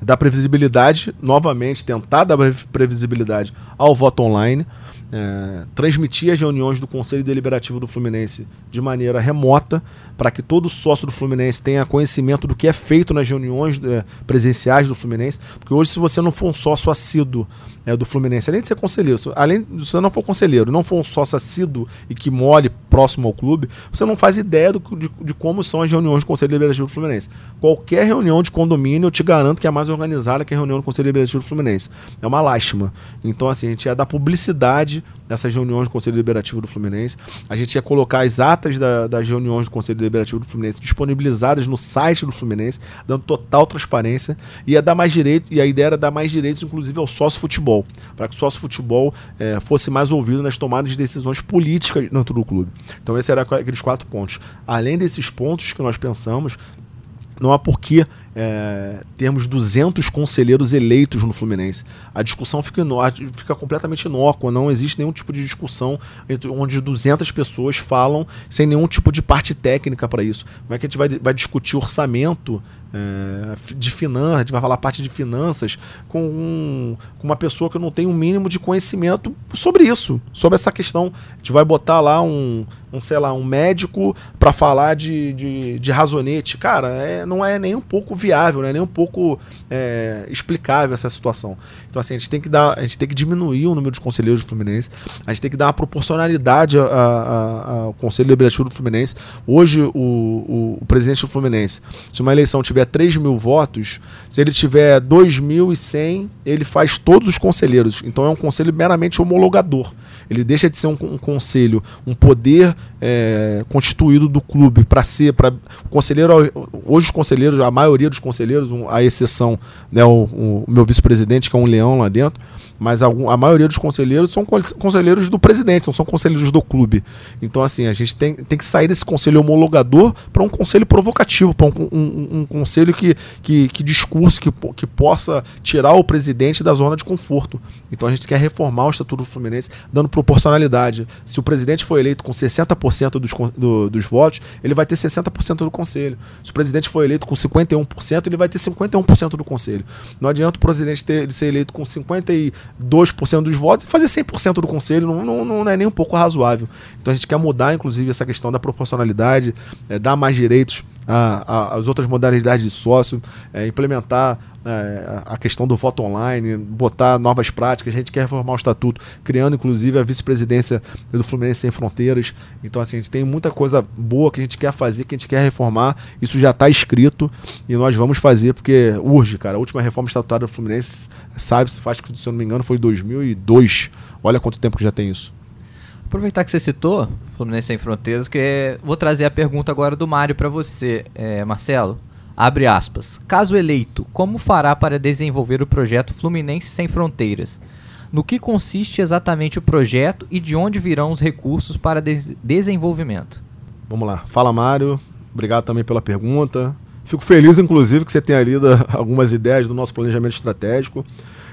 Dar previsibilidade, novamente, tentar dar previsibilidade ao voto online é, transmitir as reuniões do Conselho Deliberativo do Fluminense de maneira remota, para que todo sócio do Fluminense tenha conhecimento do que é feito nas reuniões é, presenciais do Fluminense. Porque hoje, se você não for um sócio assíduo é, do Fluminense, além de ser conselheiro, além de você não for conselheiro, não for um sócio assíduo e que mole próximo ao clube, você não faz ideia do, de, de como são as reuniões do Conselho Deliberativo do Fluminense. Qualquer reunião de condomínio, eu te garanto que é mais organizada que a reunião do Conselho Deliberativo do Fluminense. É uma lástima. Então, assim, a gente ia dar publicidade nessas reuniões do Conselho Deliberativo do Fluminense. A gente ia colocar as atas da, das reuniões do Conselho Deliberativo do Fluminense disponibilizadas no site do Fluminense, dando total transparência. E ia dar mais direito, e a ideia era dar mais direitos, inclusive, ao sócio futebol, para que o sócio futebol é, fosse mais ouvido nas tomadas de decisões políticas dentro do clube. Então, esse era aqueles quatro pontos. Além desses pontos que nós pensamos, não há porquê é, termos 200 conselheiros eleitos no Fluminense. A discussão fica, fica completamente inócua, não existe nenhum tipo de discussão entre, onde 200 pessoas falam sem nenhum tipo de parte técnica para isso. Como é que a gente vai, vai discutir orçamento é, de finanças, a gente vai falar parte de finanças com, um, com uma pessoa que não tem um mínimo de conhecimento sobre isso, sobre essa questão. A gente vai botar lá um, um sei lá, um médico para falar de, de, de razonete. Cara, é, não é nem um pouco viável viável, não é nem um pouco é, explicável essa situação. Então, assim, a gente tem que dar, a gente tem que diminuir o número de conselheiros do Fluminense, a gente tem que dar uma proporcionalidade a, a, a, ao Conselho Deliberativo do Fluminense. Hoje, o, o, o, presidente do Fluminense, se uma eleição tiver 3 mil votos, se ele tiver 2.100, ele faz todos os conselheiros. Então, é um conselho meramente homologador. Ele deixa de ser um, um conselho, um poder é, constituído do clube para ser, para conselheiro, hoje os conselheiros, a maioria dos conselheiros, um, a exceção, né, o, o meu vice-presidente que é um leão lá dentro, mas algum, a maioria dos conselheiros são conselheiros do presidente, não são conselheiros do clube. Então, assim, a gente tem, tem que sair desse conselho homologador para um conselho provocativo, para um, um, um, conselho que, que, que discurse, que, que possa tirar o presidente da zona de conforto. Então, a gente quer reformar o Estatuto do Fluminense, dando proporcionalidade. Se o presidente for eleito com 60% dos, do, dos votos, ele vai ter 60% do conselho. Se o presidente for eleito com 51%, ele vai ter 51% do conselho. Não adianta o presidente ter, ser eleito com 50 2% dos votos e fazer 100% do conselho não, não, não, é nem um pouco razoável. Então a gente quer mudar, inclusive, essa questão da proporcionalidade, é, dar mais direitos às outras modalidades de sócio, é, implementar é, a questão do voto online, botar novas práticas. A gente quer reformar o estatuto, criando inclusive a vice-presidência do Fluminense Sem Fronteiras. Então, assim, a gente tem muita coisa boa que a gente quer fazer, que a gente quer reformar. Isso já está escrito e nós vamos fazer porque urge, cara. A última reforma estatutária do Fluminense, sabe, se faz, se eu não me engano, foi em 2002. Olha quanto tempo que já tem isso. Aproveitar que você citou Fluminense Sem Fronteiras, que é... vou trazer a pergunta agora do Mário para você, é, Marcelo. Abre aspas. Caso eleito, como fará para desenvolver o projeto Fluminense Sem Fronteiras? No que consiste exatamente o projeto e de onde virão os recursos para des desenvolvimento? Vamos lá. Fala, Mário. Obrigado também pela pergunta. Fico feliz, inclusive, que você tenha lido algumas ideias do nosso planejamento estratégico.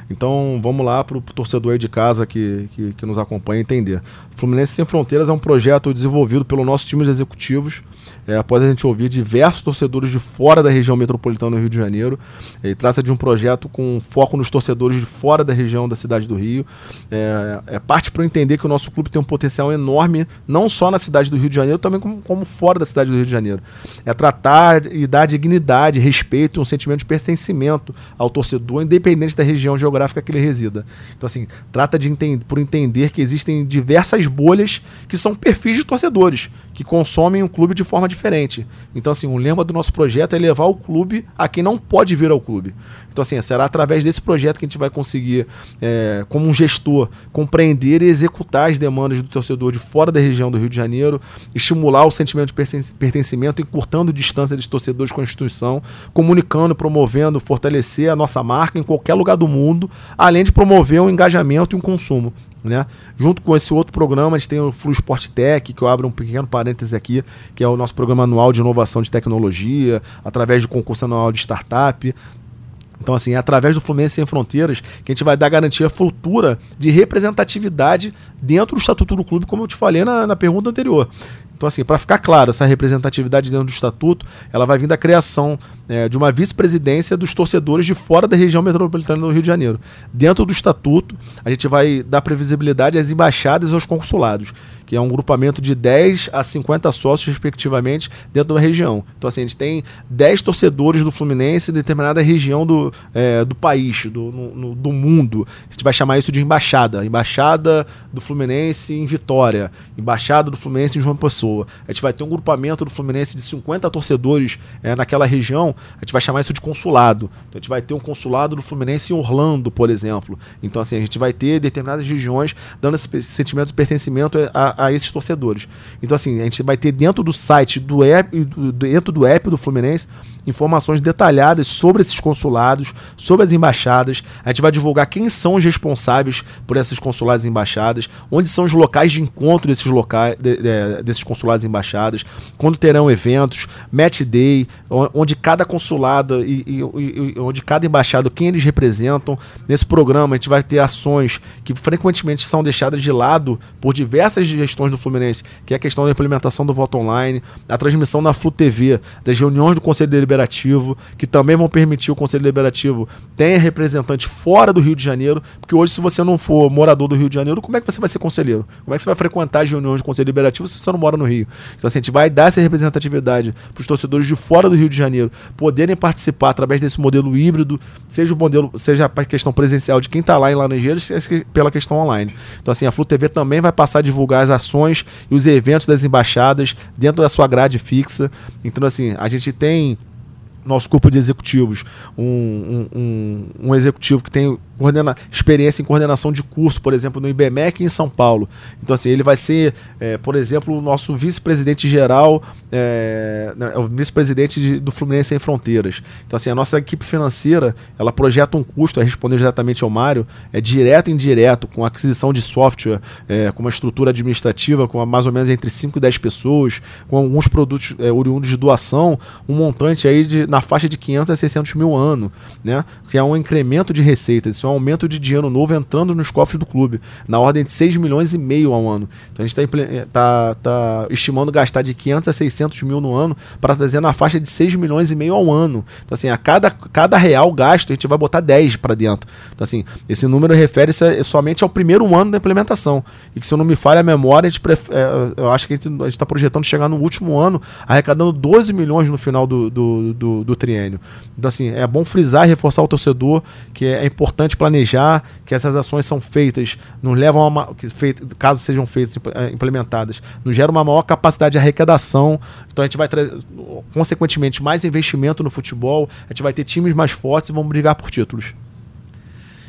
Então vamos lá para o torcedor aí de casa que, que, que, nos acompanha entender. Fluminense Sem Fronteiras é um projeto desenvolvido pelo nosso time de executivos é, após a gente ouvir diversos torcedores de fora da região metropolitana do Rio de Janeiro. Ele trata de um projeto com foco nos torcedores de fora da região da cidade do Rio. É, é parte para entender que o nosso clube tem um potencial enorme, não só na cidade do Rio de Janeiro, também como, como fora da cidade do Rio de Janeiro. É tratar e dar dignidade, respeito e um sentimento de pertencimento ao torcedor, independente da região geográfica geográfica que ele resida. Então, assim, trata de enten por entender que existem diversas bolhas que são perfis de torcedores, que consomem o clube de forma diferente. Então, assim, o lema do nosso projeto é levar o clube a quem não pode vir ao clube. Então, assim, será através desse projeto que a gente vai conseguir, é, como um gestor, compreender e executar as demandas do torcedor de fora da região do Rio de Janeiro, estimular o sentimento de pertencimento, encurtando distância dos torcedores com a instituição, comunicando, promovendo, fortalecer a nossa marca em qualquer lugar do mundo, além de promover um engajamento e um consumo. Né? Junto com esse outro programa, a gente tem o Flu Sport Tech, que eu abro um pequeno parêntese aqui, que é o nosso programa anual de inovação de tecnologia, através do concurso anual de startup. Então, assim, é através do Fluminense Sem Fronteiras que a gente vai dar garantia futura de representatividade dentro do Estatuto do Clube, como eu te falei na, na pergunta anterior. Então, assim, para ficar claro, essa representatividade dentro do estatuto, ela vai vir da criação é, de uma vice-presidência dos torcedores de fora da região metropolitana do Rio de Janeiro. Dentro do estatuto, a gente vai dar previsibilidade às embaixadas e aos consulados que é um grupamento de 10 a 50 sócios, respectivamente, dentro da região. Então, assim, a gente tem 10 torcedores do Fluminense em determinada região do, é, do país, do, no, do mundo. A gente vai chamar isso de embaixada. Embaixada do Fluminense em Vitória, Embaixada do Fluminense em João Pessoa. A gente vai ter um grupamento do Fluminense de 50 torcedores é, naquela região, a gente vai chamar isso de consulado. Então, a gente vai ter um consulado do Fluminense em Orlando, por exemplo. Então, assim, a gente vai ter determinadas regiões dando esse sentimento de pertencimento a, a, esses torcedores. Então, assim, a gente vai ter dentro do site do app, dentro do app do Fluminense, informações detalhadas sobre esses consulados, sobre as embaixadas. A gente vai divulgar quem são os responsáveis por esses consulados e embaixadas, onde são os locais de encontro desses locais, de, de, desses consulados e embaixadas, quando terão eventos, match day, onde cada consulado e, e, e onde cada embaixada, quem eles representam. Nesse programa a gente vai ter ações que frequentemente são deixadas de lado por diversas gestões do Fluminense, que é a questão da implementação do voto online, a transmissão na Flu TV, das reuniões do Conselho Deliberativo, que também vão permitir o Conselho Deliberativo tenha representante fora do Rio de Janeiro, porque hoje se você não for morador do Rio de Janeiro, como é que você vai ser conselheiro? Como é que você vai frequentar as reuniões do Conselho Deliberativo se você não mora no Rio? Então assim, a gente vai dar essa representatividade para os torcedores de fora do Rio de Janeiro poderem participar através desse modelo híbrido, seja o modelo, seja a questão presencial de quem está lá em Laranjeiras, seja pela questão online. Então assim, a Flu TV também vai passar a divulgar as ações e os eventos das embaixadas dentro da sua grade fixa. Então, assim, a gente tem nosso corpo de executivos, um, um, um, um executivo que tem coordena, experiência em coordenação de curso, por exemplo, no IBMEC em São Paulo. Então, assim, ele vai ser, é, por exemplo, o nosso vice-presidente geral, é, né, o vice-presidente do Fluminense Sem Fronteiras. Então, assim, a nossa equipe financeira, ela projeta um custo, a responder diretamente ao Mário, é direto e indireto, com aquisição de software, é, com uma estrutura administrativa, com mais ou menos entre 5 e 10 pessoas, com alguns produtos é, oriundos de doação, um montante aí de, na faixa de 500 a 600 mil ano, né? Que é um incremento de receitas é um aumento de dinheiro novo entrando nos cofres do clube, na ordem de 6 milhões e meio ao ano. Então a gente está eh, tá, tá estimando gastar de 500 a 600 mil no ano para trazer na faixa de 6 milhões e meio ao ano. Então assim, a cada, cada real gasto a gente vai botar 10 para dentro. Então assim, esse número refere-se somente ao primeiro ano da implementação. E que se eu não me falha a memória, a gente é, eu acho que a gente está projetando chegar no último ano arrecadando 12 milhões no final do, do, do, do triênio. Então assim, é bom frisar e reforçar o torcedor que é importante planejar que essas ações são feitas, nos levam a uma, que feito, caso sejam feitas, eh, implementadas, nos gera uma maior capacidade de arrecadação. Então a gente vai trazer, consequentemente, mais investimento no futebol, a gente vai ter times mais fortes e vamos brigar por títulos.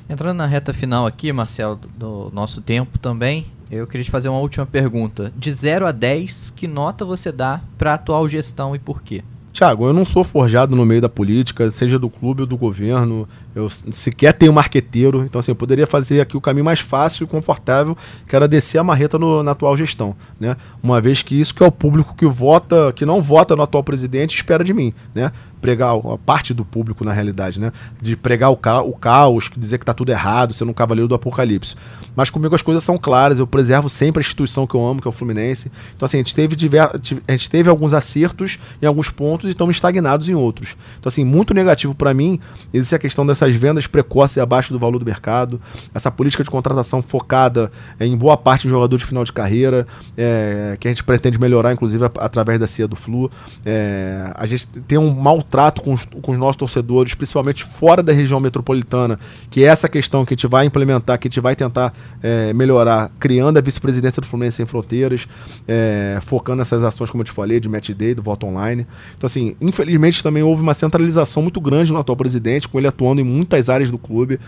Entrando na reta final aqui, Marcelo, do nosso tempo também, eu queria te fazer uma última pergunta. De 0 a 10, que nota você dá para a atual gestão e por quê? Tiago, eu não sou forjado no meio da política, seja do clube ou do governo. Eu sequer tenho marqueteiro. Então, assim, eu poderia fazer aqui o caminho mais fácil e confortável, que era descer a marreta no, na atual gestão. Né? Uma vez que isso que é o público que vota, que não vota no atual presidente, espera de mim. Né? Pregar a parte do público na realidade, né? De pregar o, ca o caos, dizer que tá tudo errado, sendo um cavaleiro do apocalipse. Mas comigo as coisas são claras, eu preservo sempre a instituição que eu amo, que é o Fluminense. Então assim, a gente teve diver... a gente teve alguns acertos em alguns pontos e estamos estagnados em outros. Então, assim, muito negativo para mim existe a questão dessas vendas precoces abaixo do valor do mercado, essa política de contratação focada em boa parte de jogador de final de carreira, é, que a gente pretende melhorar, inclusive, através da CIA do Flu. É, a gente tem um maltrato com os, com os nossos torcedores, principalmente fora da região metropolitana, que é essa questão que a gente vai implementar, que a gente vai tentar é, melhorar, criando a vice-presidência do Fluminense Sem Fronteiras, é, focando nessas ações, como eu te falei, de match day, do voto online. Então, assim, infelizmente também houve uma centralização muito grande no atual presidente, com ele atuando em muitas áreas do clube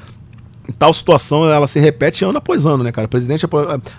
tal situação ela se repete ano após ano, né, cara? Presidente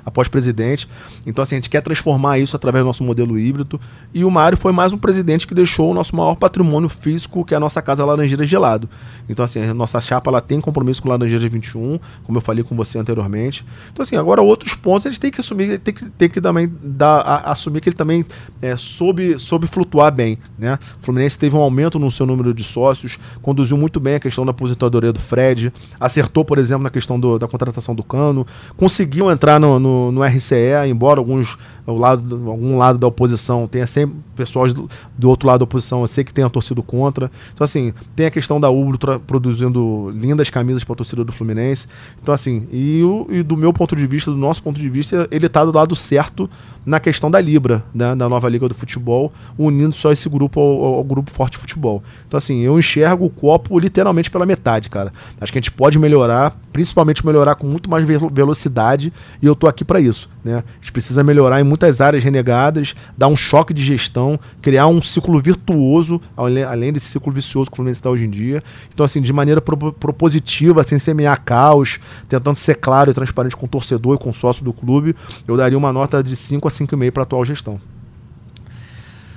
após presidente. Então, assim, a gente quer transformar isso através do nosso modelo híbrido. E o Mário foi mais um presidente que deixou o nosso maior patrimônio físico, que é a nossa casa Laranjeiras de lado. Então, assim, a nossa chapa ela tem compromisso com Laranjeiras 21, como eu falei com você anteriormente. Então, assim, agora outros pontos eles têm que assumir, tem que, tem que também dar, a, assumir que ele também é, soube, soube flutuar bem, né? O Fluminense teve um aumento no seu número de sócios, conduziu muito bem a questão da aposentadoria do Fred, acertou, por exemplo, na questão do, da contratação do Cano, conseguiu entrar no, no, no RCE, embora alguns o lado, algum lado da oposição tenha sempre pessoas do, do, outro lado da oposição, eu sei que tenha torcido contra. Então, assim, tem a questão da Ultra produzindo lindas camisas para a torcida do Fluminense. Então, assim, e, o, e, do meu ponto de vista, do nosso ponto de vista, ele está do lado certo na questão da Libra, né, da nova Liga do Futebol, unindo só esse grupo ao, ao grupo Forte Futebol. Então, assim, eu enxergo o copo literalmente pela metade, cara. Acho que a gente pode melhorar, principalmente melhorar com muito mais velocidade, e eu tô aqui para isso, né? A gente precisa melhorar em muitas áreas renegadas, dar um choque de gestão, criar um ciclo virtuoso, além desse ciclo vicioso que o Fluminense está hoje em dia. Então, assim, de maneira pro propositiva, sem semear caos, tentando ser claro e transparente com o torcedor e com o sócio do clube, eu daria uma nota de 5 a 5,5 para a atual gestão.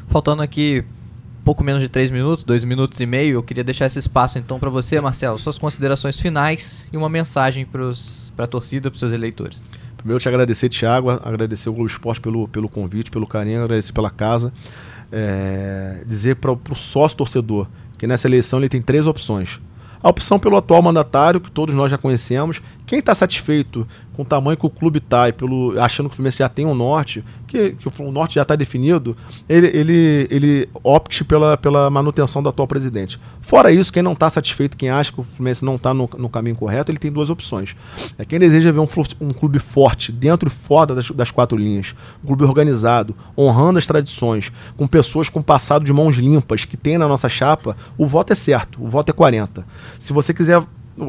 Faltando aqui pouco menos de 3 minutos, 2 minutos e meio, eu queria deixar esse espaço então para você, Marcelo, suas considerações finais e uma mensagem para a torcida, para os seus eleitores. Primeiro, te agradecer, Thiago, agradecer o Globo Esporte pelo, pelo convite, pelo carinho, agradecer pela casa. É, dizer para o sócio torcedor que nessa eleição ele tem três opções. A opção pelo atual mandatário, que todos nós já conhecemos. Quem está satisfeito com o tamanho que o clube está e pelo, achando que o Fluminense já tem um norte, que, que o norte já está definido, ele, ele, ele opte pela, pela manutenção do atual presidente. Fora isso, quem não está satisfeito, quem acha que o Fluminense não está no, no, caminho correto, ele tem duas opções. É quem deseja ver um, um clube forte, dentro e fora das, das quatro linhas, um clube organizado, honrando as tradições, com pessoas com passado de mãos limpas, que tem na nossa chapa, o voto é certo, o voto é 40. Se você quiser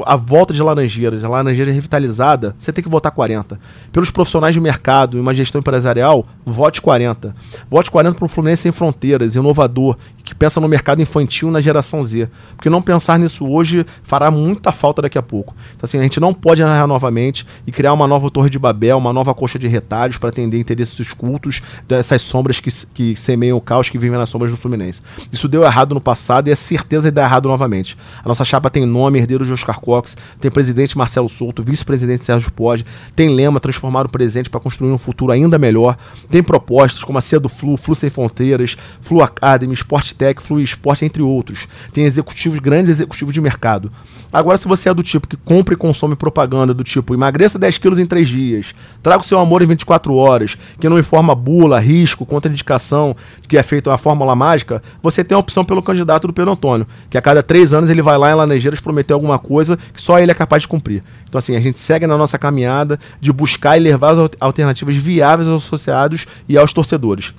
a volta de Laranjeiras, a Laranjeira revitalizada, você tem que votar 40. Pelos profissionais de mercado e uma gestão empresarial, vote 40. Vote 40 para um Fluminense sem fronteiras, inovador, que pensa no mercado infantil na geração Z. Porque não pensar nisso hoje fará muita falta daqui a pouco. Então, assim, a gente não pode narrar novamente e criar uma nova Torre de Babel, uma nova coxa de retalhos para atender interesses dos cultos dessas sombras que, que semeiam o caos que vivem nas sombras do Fluminense. Isso deu errado no passado e é certeza de dar errado novamente. A nossa chapa tem nome, herdeiro de Oscar Cox, tem presidente Marcelo Souto, vice-presidente Sérgio Pode, tem lema transformar o presente para construir um futuro ainda melhor, tem propostas como a Cia do Flu, Flu Sem Fronteiras, Flu Academy, Sport Tech, Flu Esporte, entre outros. Tem executivos, grandes executivos de mercado. Agora, se você é do tipo que compra e consome propaganda do tipo emagreça 10 quilos em 3 dias, traga o seu amor em 24 horas, que não informa bula, risco, contraindicação, que é feita uma fórmula mágica, você tem a opção pelo candidato do Pedro Antônio, que a cada três anos ele vai lá em Laranjeiras prometer alguma coisa que só ele é capaz de cumprir. Então, assim, a gente segue na nossa caminhada de buscar e levar as alternativas viáveis aos associados e aos torcedores.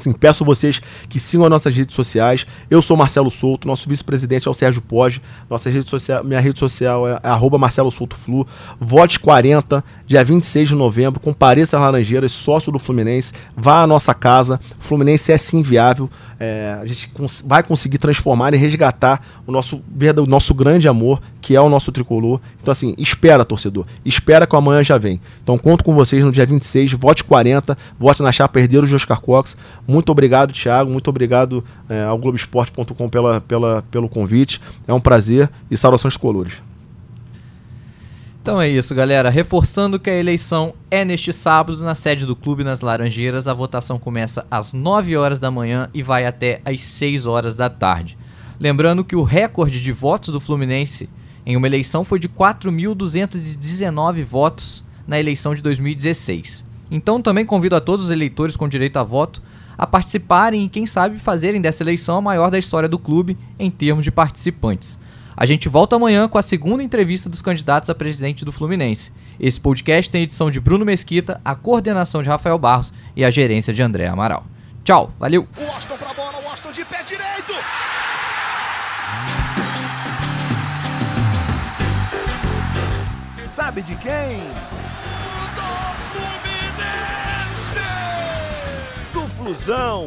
Sim, peço vocês que sigam as nossas redes sociais. Eu sou Marcelo Souto, nosso vice-presidente é o Sérgio Poggi. Nossa rede social, minha rede social é, é Marcelo Souto Flu. Vote 40, dia 26 de novembro. Compareça às Laranjeiras, sócio do Fluminense. Vá à nossa casa. O Fluminense é sim viável. É, a gente cons vai conseguir transformar e resgatar o nosso, o nosso grande amor, que é o nosso tricolor. Então, assim, espera, torcedor. Espera que amanhã já vem. Então, conto com vocês no dia 26. Vote 40. Vote na chapa Herdeiro de Oscar Cox. Muito obrigado, Thiago. Muito obrigado é, ao Globoesporte.com pela, pela, pelo convite. É um prazer e saudações colores. Então é isso, galera. Reforçando que a eleição é neste sábado na sede do clube nas Laranjeiras. A votação começa às 9 horas da manhã e vai até às 6 horas da tarde. Lembrando que o recorde de votos do Fluminense em uma eleição foi de 4.219 votos na eleição de 2016. Então também convido a todos os eleitores com direito a voto a participarem e, quem sabe, fazerem dessa eleição a maior da história do clube em termos de participantes. A gente volta amanhã com a segunda entrevista dos candidatos a presidente do Fluminense. Esse podcast tem edição de Bruno Mesquita, a coordenação de Rafael Barros e a gerência de André Amaral. Tchau, valeu! O Austin pra bola, o Austin de pé direito! Sabe de quem? Do Fluminense! Do Flusão,